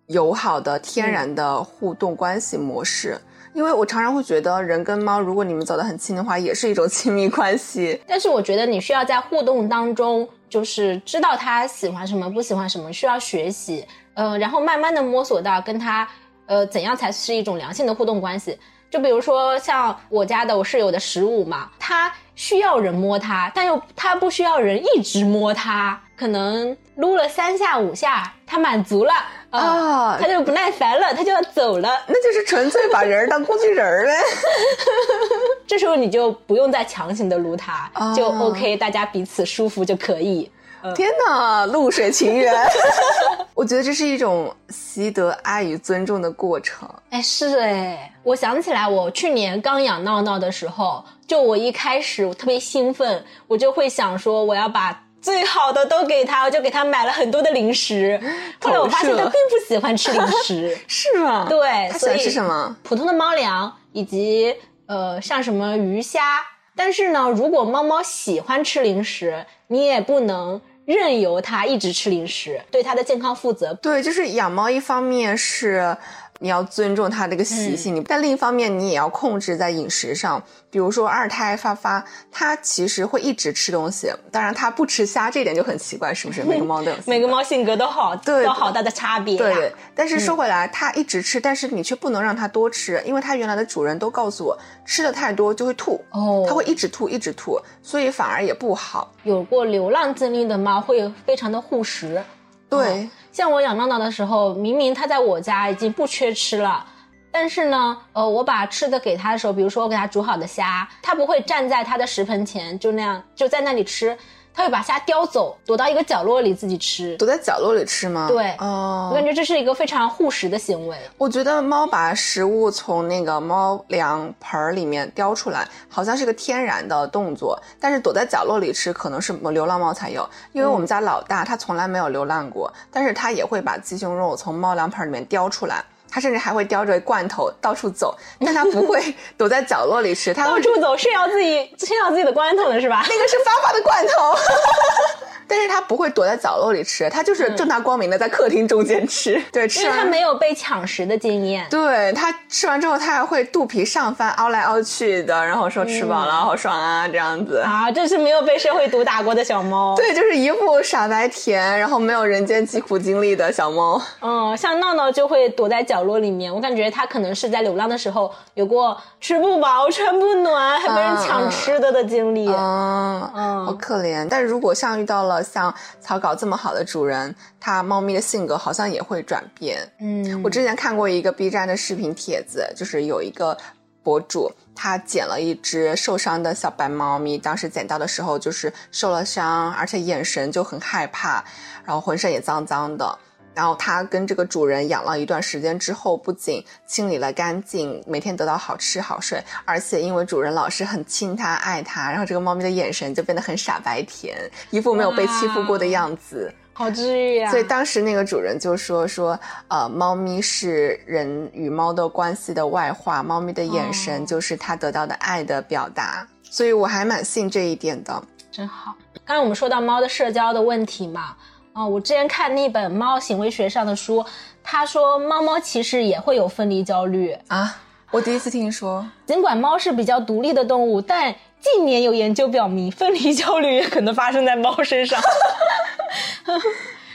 友好的天然的互动关系模式？因为我常常会觉得，人跟猫，如果你们走得很亲的话，也是一种亲密关系。但是我觉得你需要在互动当中，就是知道它喜欢什么，不喜欢什么，需要学习，呃，然后慢慢的摸索到跟它，呃，怎样才是一种良性的互动关系。就比如说像我家的我室友的十五嘛，它需要人摸它，但又它不需要人一直摸它，可能撸了三下五下，它满足了。啊，他就不耐烦了，他就要走了，<laughs> 那就是纯粹把人当工具人呗。<laughs> 这时候你就不用再强行的撸他，就 OK，大家彼此舒服就可以。天哪，露水情缘，<laughs> 我觉得这是一种习得爱与尊重的过程。哎，是哎，我想起来，我去年刚养闹闹的时候，就我一开始我特别兴奋，我就会想说我要把。最好的都给他，我就给他买了很多的零食。<laughs> 后来我发现他并不喜欢吃零食，<laughs> 是吗？对，他喜欢吃什么？普通的猫粮以及呃像什么鱼虾。但是呢，如果猫猫喜欢吃零食，你也不能任由它一直吃零食，对它的健康负责。对，就是养猫一方面是。你要尊重它这个习性，你但另一方面你也要控制在饮食上。比如说二胎发发，它其实会一直吃东西，当然它不吃虾，这点就很奇怪，是不是？<laughs> 每个猫都有，每个猫性格都好，对，有好大的差别。对，但是说回来，它一直吃，但是你却不能让它多吃，因为它原来的主人都告诉我，吃的太多就会吐，哦，它会一直吐，一直吐，所以反而也不好。有过流浪经历的猫会非常的护食。对，像我养闹闹的时候，明明它在我家已经不缺吃了，但是呢，呃，我把吃的给它的时候，比如说我给它煮好的虾，它不会站在它的食盆前就那样就在那里吃。它会把虾叼走，躲到一个角落里自己吃。躲在角落里吃吗？对，哦，我感觉这是一个非常护食的行为。我觉得猫把食物从那个猫粮盆儿里面叼出来，好像是个天然的动作。但是躲在角落里吃，可能是流浪猫才有。因为我们家老大它从来没有流浪过，但是它也会把鸡胸肉从猫粮盆里面叼出来。他甚至还会叼着罐头到处走，但他不会 <laughs> 躲在角落里吃。他到处走，炫耀自己，炫耀自己的罐头的是吧？那个是发发的罐头。但是他不会躲在角落里吃，他就是正大光明的在客厅中间吃。对，因为他没有被抢食的经验。对他吃完之后，他还会肚皮上翻，凹来凹去的，然后说吃饱了，好爽啊，这样子。啊，这是没有被社会毒打过的小猫。<laughs> 对，就是一副傻白甜，然后没有人间疾苦经历的小猫。嗯，像闹闹就会躲在角落里面，我感觉他可能是在流浪的时候有过吃不饱、穿不暖，还被人抢吃的的经历。嗯嗯，好可怜。但如果像遇到了。像草稿这么好的主人，它猫咪的性格好像也会转变。嗯，我之前看过一个 B 站的视频帖子，就是有一个博主，他捡了一只受伤的小白猫咪，当时捡到的时候就是受了伤，而且眼神就很害怕，然后浑身也脏脏的。然后它跟这个主人养了一段时间之后，不仅清理了干净，每天得到好吃好睡，而且因为主人老是很亲它爱它，然后这个猫咪的眼神就变得很傻白甜，一副没有被欺负过的样子，好治愈呀。所以当时那个主人就说说，呃，猫咪是人与猫的关系的外化，猫咪的眼神就是它得到的爱的表达，所以我还蛮信这一点的，真好。刚才我们说到猫的社交的问题嘛。哦，我之前看那本猫行为学上的书，他说猫猫其实也会有分离焦虑啊。我第一次听说，尽管猫是比较独立的动物，但近年有研究表明，分离焦虑也可能发生在猫身上。<laughs>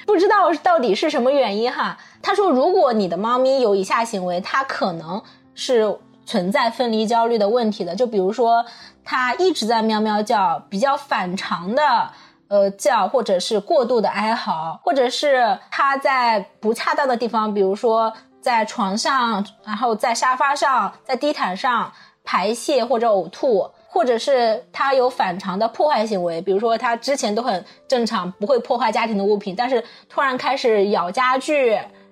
不知道到底是什么原因哈？他说，如果你的猫咪有以下行为，它可能是存在分离焦虑的问题的。就比如说，它一直在喵喵叫，比较反常的。呃叫，或者是过度的哀嚎，或者是他在不恰当的地方，比如说在床上，然后在沙发上，在地毯上排泄或者呕吐，或者是他有反常的破坏行为，比如说他之前都很正常，不会破坏家庭的物品，但是突然开始咬家具，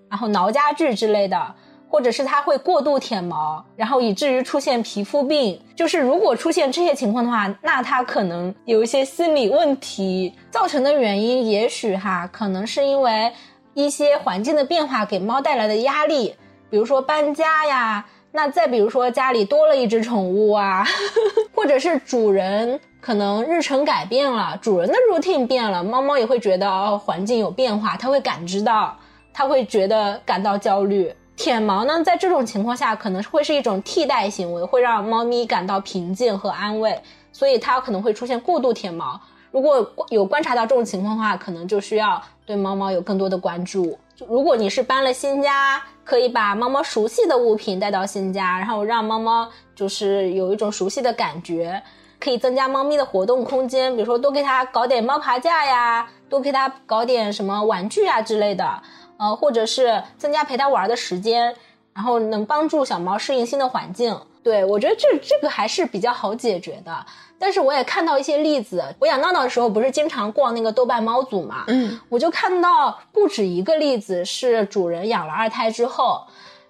然后挠家具之类的。或者是它会过度舔毛，然后以至于出现皮肤病。就是如果出现这些情况的话，那它可能有一些心理问题造成的原因，也许哈可能是因为一些环境的变化给猫带来的压力，比如说搬家呀，那再比如说家里多了一只宠物啊，<laughs> 或者是主人可能日程改变了，主人的 routine 变了，猫猫也会觉得哦环境有变化，它会感知到，它会觉得感到焦虑。舔毛呢，在这种情况下可能会是一种替代行为，会让猫咪感到平静和安慰，所以它可能会出现过度舔毛。如果有观察到这种情况的话，可能就需要对猫猫有更多的关注。如果你是搬了新家，可以把猫猫熟悉的物品带到新家，然后让猫猫就是有一种熟悉的感觉，可以增加猫咪的活动空间，比如说多给它搞点猫爬架呀，多给它搞点什么玩具啊之类的。呃，或者是增加陪它玩的时间，然后能帮助小猫适应新的环境。对我觉得这这个还是比较好解决的。但是我也看到一些例子，我养闹闹的时候不是经常逛那个豆瓣猫组嘛，嗯，我就看到不止一个例子是主人养了二胎之后，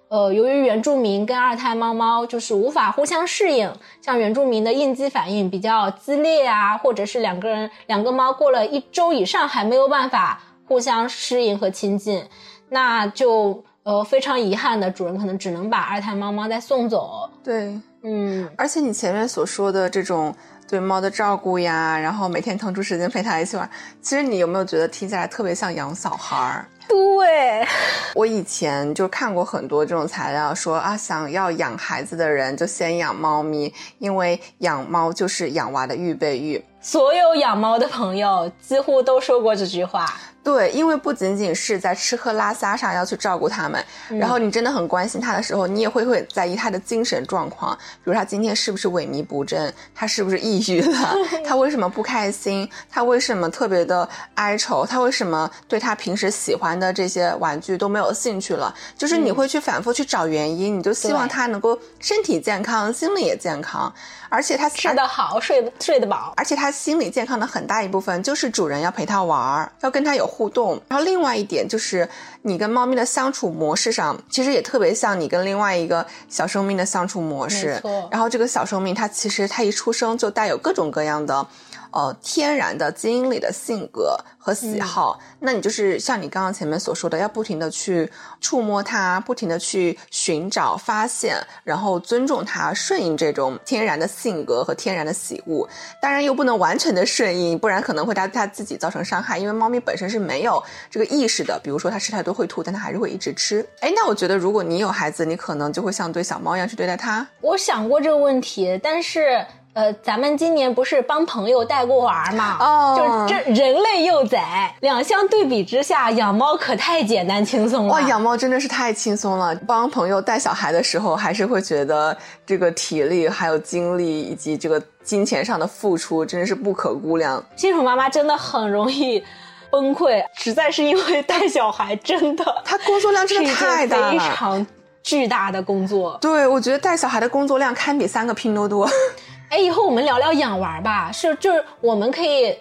呃，由于原住民跟二胎猫猫就是无法互相适应，像原住民的应激反应比较激烈啊，或者是两个人两个猫过了一周以上还没有办法。互相适应和亲近，那就呃非常遗憾的，主人可能只能把二胎猫猫再送走。对，嗯，而且你前面所说的这种对猫的照顾呀，然后每天腾出时间陪它一起玩，其实你有没有觉得听起来特别像养小孩儿？对，<laughs> 我以前就看过很多这种材料，说啊，想要养孩子的人就先养猫咪，因为养猫就是养娃的预备役。所有养猫的朋友几乎都说过这句话。对，因为不仅仅是在吃喝拉撒上要去照顾他们，然后你真的很关心他的时候，你也会会在意他的精神状况，比如他今天是不是萎靡不振，他是不是抑郁了，<laughs> 他为什么不开心，他为什么特别的哀愁，他为什么对他平时喜欢的这些玩具都没有兴趣了？就是你会去反复去找原因，你就希望他能够身体健康，心理也健康。而且它吃得好，睡睡得饱，而且它心理健康的很大一部分就是主人要陪它玩儿，要跟它有互动。然后另外一点就是，你跟猫咪的相处模式上，其实也特别像你跟另外一个小生命的相处模式。然后这个小生命它其实它一出生就带有各种各样的。呃，天然的基因里的性格和喜好，那你就是像你刚刚前面所说的，要不停的去触摸它，不停的去寻找、发现，然后尊重它，顺应这种天然的性格和天然的喜恶。当然，又不能完全的顺应，不然可能会它它自己造成伤害。因为猫咪本身是没有这个意识的，比如说它吃太多会吐，但它还是会一直吃。哎，那我觉得如果你有孩子，你可能就会像对小猫一样去对待它。我想过这个问题，但是。呃，咱们今年不是帮朋友带过娃嘛？哦，就这人类幼崽，两相对比之下，养猫可太简单轻松了。哇，养猫真的是太轻松了。帮朋友带小孩的时候，还是会觉得这个体力、还有精力以及这个金钱上的付出，真的是不可估量。新手妈妈真的很容易崩溃，实在是因为带小孩真的，<laughs> 他工作量真的太大了，非常巨大的工作。对，我觉得带小孩的工作量堪比三个拼多多。哎，以后我们聊聊养娃吧，是就是我们可以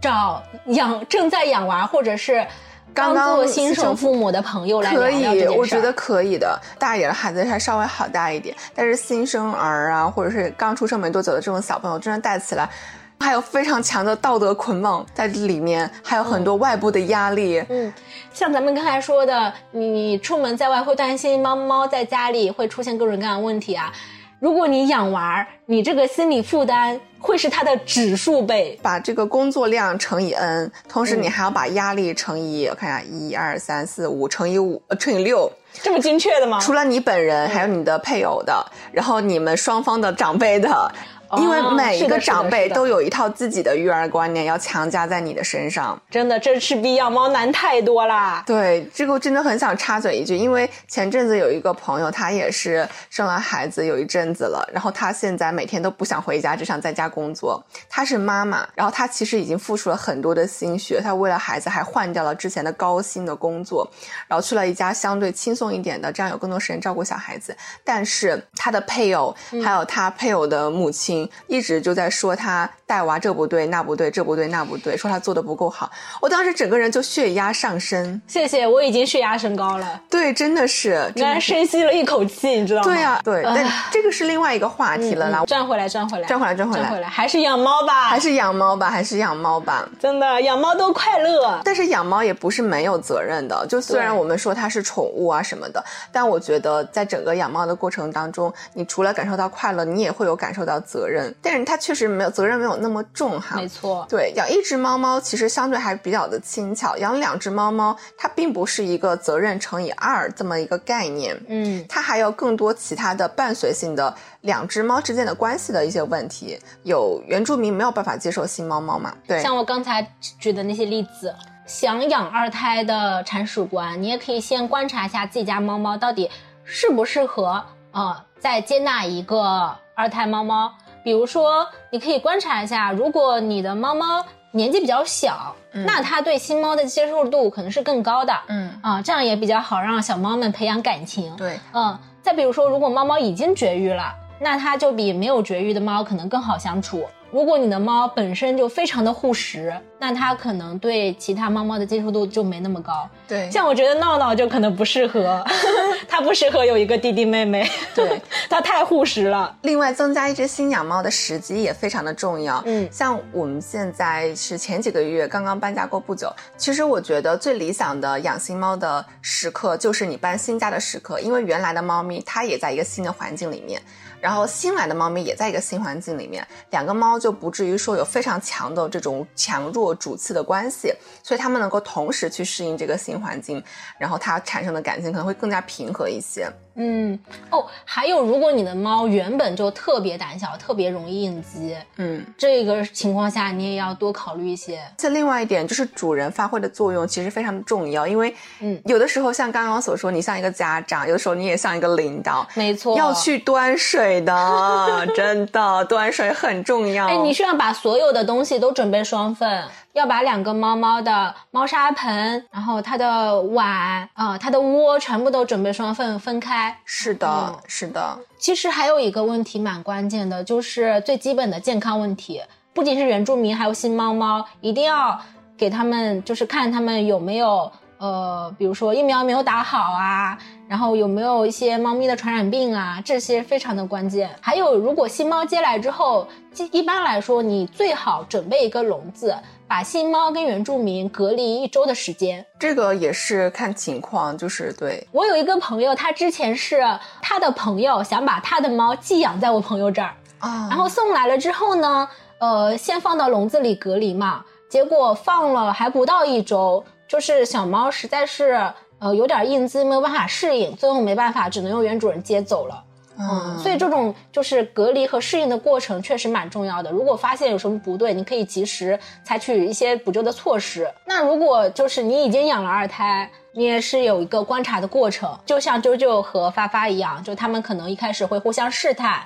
找养正在养娃或者是刚做新手父母的朋友来聊聊可以，我觉得可以的。大一点的孩子还稍微好带一点，但是新生儿啊，或者是刚出生没多久的这种小朋友，真的带起来还有非常强的道德捆绑在里面，还有很多外部的压力。嗯，像咱们刚才说的，你出门在外会担心猫猫在家里会出现各种各样的问题啊。如果你养娃，你这个心理负担会是它的指数倍，把这个工作量乘以 n，同时你还要把压力乘以，我看一下，一二三四五乘以五乘以六，这么精确的吗？除了你本人，还有你的配偶的，然后你们双方的长辈的，因为每一个长辈都有一套自己的育儿观念要强加在你的身上。真的，这是比养猫难太多啦。对，这个我真的很想插嘴一句，因为前阵子有一个朋友，他也是生完孩子有一阵子了，然后他现在每天都不想回家，只想在家工作。她是妈妈，然后她其实已经付出了很多的心血，她为了孩子还换掉了之前的高薪的工作，然后去了一家相对轻松一点的，这样有更多时间照顾小孩子。但是她的配偶还有她配偶的母亲一直就在说他带娃这不对那不对，这不对那不对，说他做的不够好。我当时整个人就血压上升。谢谢，我已经血压升高了，对，真的是，真刚才的是。深吸了一口气，你知道吗？对呀、对，但这个是另外一个话题了啦。嗯转回来，转回来，转回来转回来回来，还是养猫吧，还是养猫吧，还是养猫吧。真的养猫都快乐。但是养猫也不是没有责任的，就虽然我们说它是宠物啊什么的，但我觉得在整个养猫的过程当中，你除了感受到快乐，你也会有感受到责任。但是它确实没有责任没有那么重哈。没错，对，养一只猫猫其实相对还比较的轻巧，养两只猫猫它并不是一个责任乘以二这么一个概念。嗯，它还有更多其他的伴随性的两只猫之间的关系的一些问题，有原住民没有办法接受新猫猫嘛？对，像我刚才举的那些例子，想养二胎的铲屎官，你也可以先观察一下自己家猫猫到底适不适合呃再接纳一个二胎猫猫。比如说，你可以观察一下，如果你的猫猫年纪比较小，那它对新猫的接受度可能是更高的。嗯，啊，这样也比较好让小猫们培养感情。对，嗯，再比如说，如果猫猫已经绝育了，那它就比没有绝育的猫可能更好相处。如果你的猫本身就非常的护食，那它可能对其他猫猫的接受度就没那么高。对，像我觉得闹闹就可能不适合，<laughs> 它不适合有一个弟弟妹妹，对，<laughs> 它太护食了。另外，增加一只新养猫的时机也非常的重要。嗯像我们现在是前几个月刚刚搬家过不久，其实我觉得最理想的养新猫的时刻就是你搬新家的时刻，因为原来的猫咪它也在一个新的环境里面，然后新来的猫咪也在一个新环境里面，两个猫就不至于说有非常强的这种强弱主次的关系，所以它们能够同时去适应这个新环境，然后它产生的感情可能会更加平和一些。嗯，哦，还有，如果你的猫原本就特别胆小，特别容易应激，嗯。这个情况下你也要多考虑一些。这另外一点就是主人发挥的作用其实非常的重要，因为嗯有的时候像刚刚所说，你像一个家长，有的时候你也像一个领导，没错，要去端水的，<laughs> 真的端水很重要。哎，你是要把所有的东西都准备双份，要把两个猫猫的猫砂盆，然后它的碗啊、它的窝全部都准备双份分开。是的，嗯是的，其实还有一个问题蛮关键的，就是最基本的健康问题，不仅是原住民，还有新猫猫，一定要给他们就是看他们有没有呃，比如说疫苗没有打好啊，然后有没有一些猫咪的传染病啊，这些非常的关键。还有，如果新猫接来之后，一一般来说，你最好准备一个笼子，把新猫跟原住民隔离一周的时间。这个也是看情况，就是对，我有一个朋友，他之前是他的朋友想把他的猫寄养在我朋友这儿，啊然后送来了之后呢，呃，先放到笼子里隔离嘛，结果放了还不到一周，就是小猫实在是呃有点应激，没有办法适应，最后没办法，只能由原主人接走了。嗯，所以这种就是隔离和适应的过程确实蛮重要的。如果发现有什么不对，你可以及时采取一些补救的措施。那如果就是你已经养了二胎，你也是有一个观察的过程，就像啾啾和发发一样，就他们可能一开始会互相试探。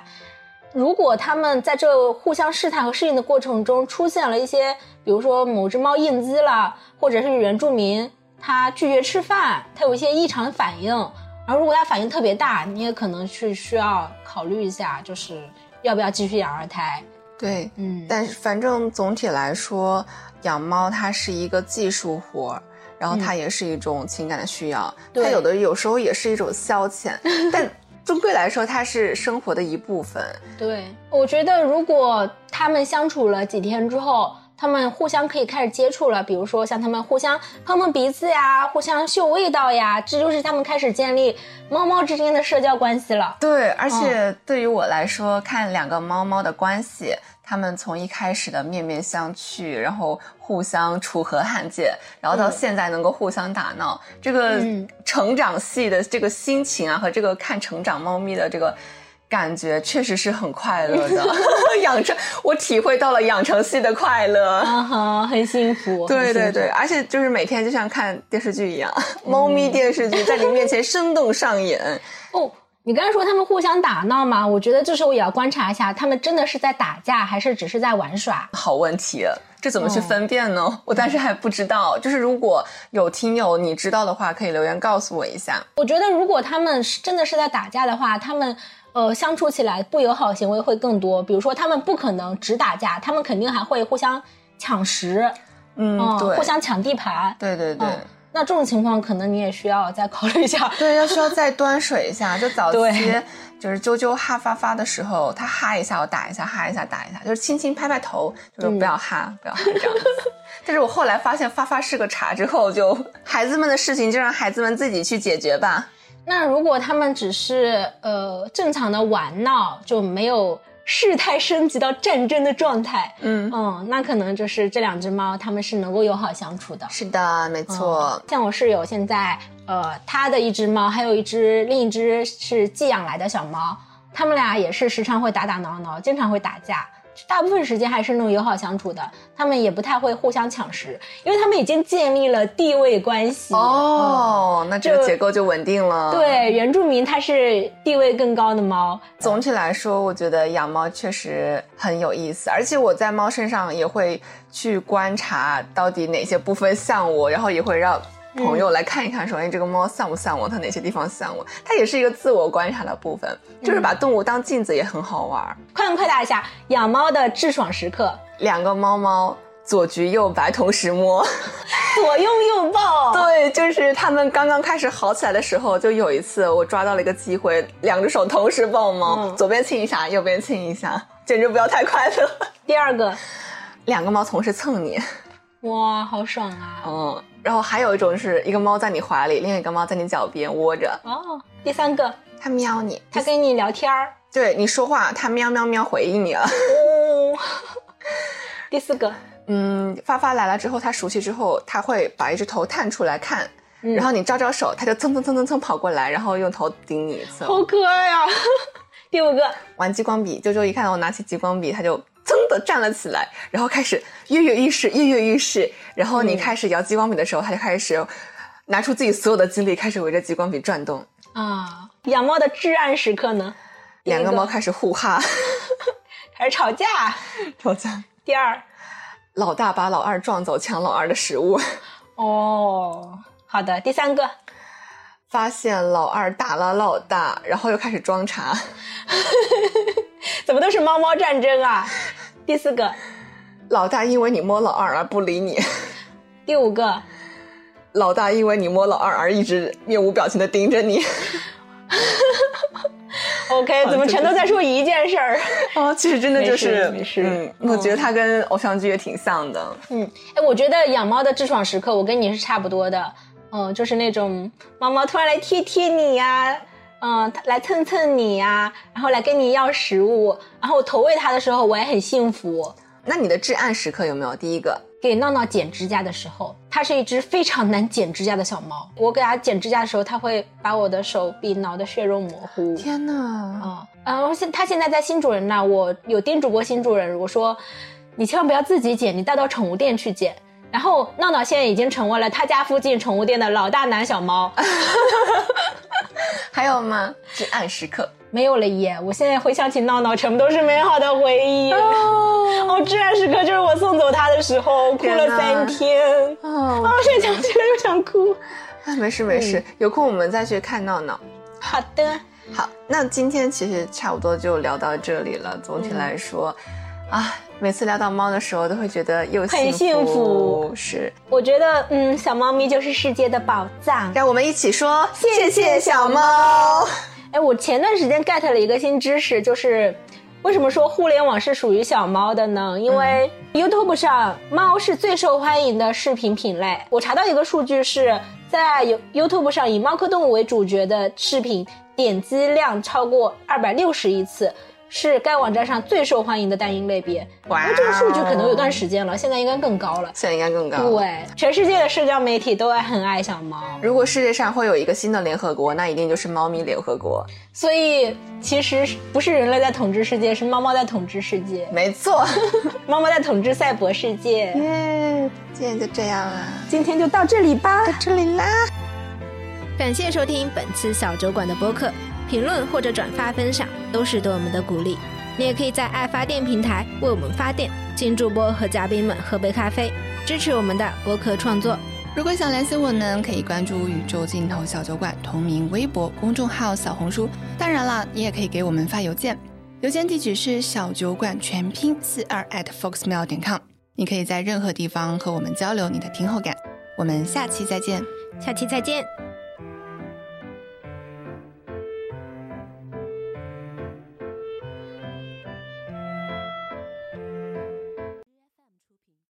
如果他们在这互相试探和适应的过程中出现了一些，比如说某只猫应激了，或者是原住民它拒绝吃饭，他有一些异常反应，然后如果他反应特别大，你也可能去需要考虑一下，就是要不要继续养二胎。对，嗯，但是反正总体来说，养猫它是一个技术活，然后它也是一种情感的需要，对它有的有时候也是一种消遣，但终归来说，它是生活的一部分。对，我觉得如果他们相处了几天之后，他们互相可以开始接触了，比如说像他们互相碰碰鼻子呀，互相嗅味道呀，这就是他们开始建立猫猫之间的社交关系了。对，而且对于我来说，看两个猫猫的关系，他们从一开始的面面相觑，然后互相楚河汉界，然后到现在能够互相打闹，这个嗯成长系的这个心情啊，和这个看成长猫咪的这个。感觉确实是很快乐的，<laughs> 养成我体会到了养成系的快乐，啊哈，很幸福。对对对，而且就是每天就像看电视剧一样，猫咪电视剧在你面前生动上演。哦，你刚才说他们互相打闹嘛？我觉得这时候也要观察一下，他们真的是在打架，还是只是在玩耍？好问题，这怎么去分辨呢？我暂时还不知道。就是如果有听友你知道的话，可以留言告诉我一下。我觉得如果他们是真的是在打架的话，他们。呃，相处起来不友好行为会更多，比如说他们不可能只打架，他们肯定还会互相抢食，嗯，对，互相抢地盘，对对对。那这种情况可能你也需要再考虑一下，对，要需要再端水一下。就早期就是啾啾哈发发的时候，他哈一下我打一下，哈一下打一下，就是轻轻拍拍头，就是不要哈，不要哈这样子。<laughs> 但是我后来发现发发是个茬之后，就孩子们的事情就让孩子们自己去解决吧。那如果他们只是呃正常的玩闹，就没有事态升级到战争的状态，嗯嗯，那可能就是这两只猫它们是能够友好相处的。是的，没错。像我室友现在，呃，他的一只猫，还有一只另一只是寄养来的小猫，他们俩也是时常会打打闹闹，经常会打架。大部分时间还是那种友好相处的，他们也不太会互相抢食，因为他们已经建立了地位关系。哦，那这个结构就稳定了。对，原住民它是地位更高的猫。总体来说，我觉得养猫确实很有意思，而且我在猫身上也会去观察到底哪些部分像我，然后也会让。朋友来看一看，说哎，这个猫像不像我？它哪些地方像我？它也是一个自我观察的部分，就是把动物当镜子也很好玩。快问快答一下，养猫的智爽时刻：两个猫猫左橘右白同时摸，左拥右抱。<laughs> 对，就是它们刚刚开始好起来的时候，就有一次我抓到了一个机会，两只手同时抱猫，左边亲一下，右边亲一下，简直不要太快乐。第二个，两个猫同时蹭你。哇，好爽啊！嗯，然后还有一种是一个猫在你怀里，另一个猫在你脚边窝着。哦，第三个，它喵你，它跟你聊天儿，对你说话，它喵喵喵回应你了。哦，第四个，<laughs> 嗯，发发来了之后，它熟悉之后，它会把一只头探出来看，然后你招招手，它就蹭蹭蹭蹭蹭跑过来，然后用头顶你一次。好可爱呀！<laughs> 第五个，玩激光笔，啾啾一看到我拿起激光笔，它就。噌的站了起来，然后开始跃跃欲试，跃跃欲试。然后你开始摇激光笔的时候，他就开始拿出自己所有的精力，开始围着激光笔转动。啊，养猫的至暗时刻呢？两个猫开始互哈，<laughs> 开始吵架，吵架。第二，老大把老二撞走，抢老二的食物。哦，好的。第三个，发现老二打了老大，然后又开始装茶。<laughs> <laughs> 怎么都是猫猫战争啊？第四个，老大因为你摸老二而不理你。第五个，老大因为你摸老二而一直面无表情的盯着你。<laughs> OK，怎么全都在说一件事儿？哦，其实真的就是，没事。嗯，我觉得它跟偶像剧也挺像的。嗯，哎，我觉得养猫的智爽时刻，我跟你是差不多的。嗯，就是那种猫猫突然来贴贴你呀。嗯，来蹭蹭你呀，然后来跟你要食物，然后我投喂它的时候，我也很幸福。那你的至暗时刻有没有？第一个，给闹闹剪指甲的时候，它是一只非常难剪指甲的小猫。我给它剪指甲的时候，它会把我的手臂挠得血肉模糊。天哪！啊，然后现它现在在新主人那，我有叮嘱过新主人，我说你千万不要自己剪，你带到宠物店去剪。然后闹闹现在已经成为了他家附近宠物店的老大男小猫。<laughs> 还有吗？至暗时刻没有了耶！我现在回想起闹闹，全部都是美好的回忆。哦，至暗时刻就是我送走他的时候，哭了三天。哦，现在想起来又想哭。啊，没事没事，有空我们再去看闹闹。好的，好，那今天其实差不多就聊到这里了。总体来说。啊，每次聊到猫的时候，都会觉得又很幸福。是，我觉得，嗯，小猫咪就是世界的宝藏。让我们一起说谢谢小猫。哎，我前段时间 get 了一个新知识，就是为什么说互联网是属于小猫的呢？因为 YouTube 上猫是最受欢迎的视频品类。我查到一个数据是在 YouTube 上以猫科动物为主角的视频点击量超过二百六十亿次。是该网站上最受欢迎的单音类别。哇那这个数据可能有段时间了，现在应该更高了。现在应该更高。对，全世界的社交媒体都爱很爱小猫，如果世界上会有一个新的联合国，那一定就是猫咪联合国。所以其实不是人类在统治世界，是猫猫在统治世界，没错。<laughs> 猫猫在统治赛博世界。耶，今天就这样啦，今天就到这里吧。到这里啦。感谢收听本次小酒馆的播客，评论或者转发分享都是对我们的鼓励。你也可以在爱发电平台为我们发电，请主播和嘉宾们喝杯咖啡，支持我们的播客创作。如果想联系我们，可以关注宇宙尽头小酒馆同名微博、公众号、小红书。当然了，你也可以给我们发邮件，邮件地址是小酒馆全拼四二 at foxmail 点 com。你可以在任何地方和我们交流你的听后感。我们下期再见，下期再见。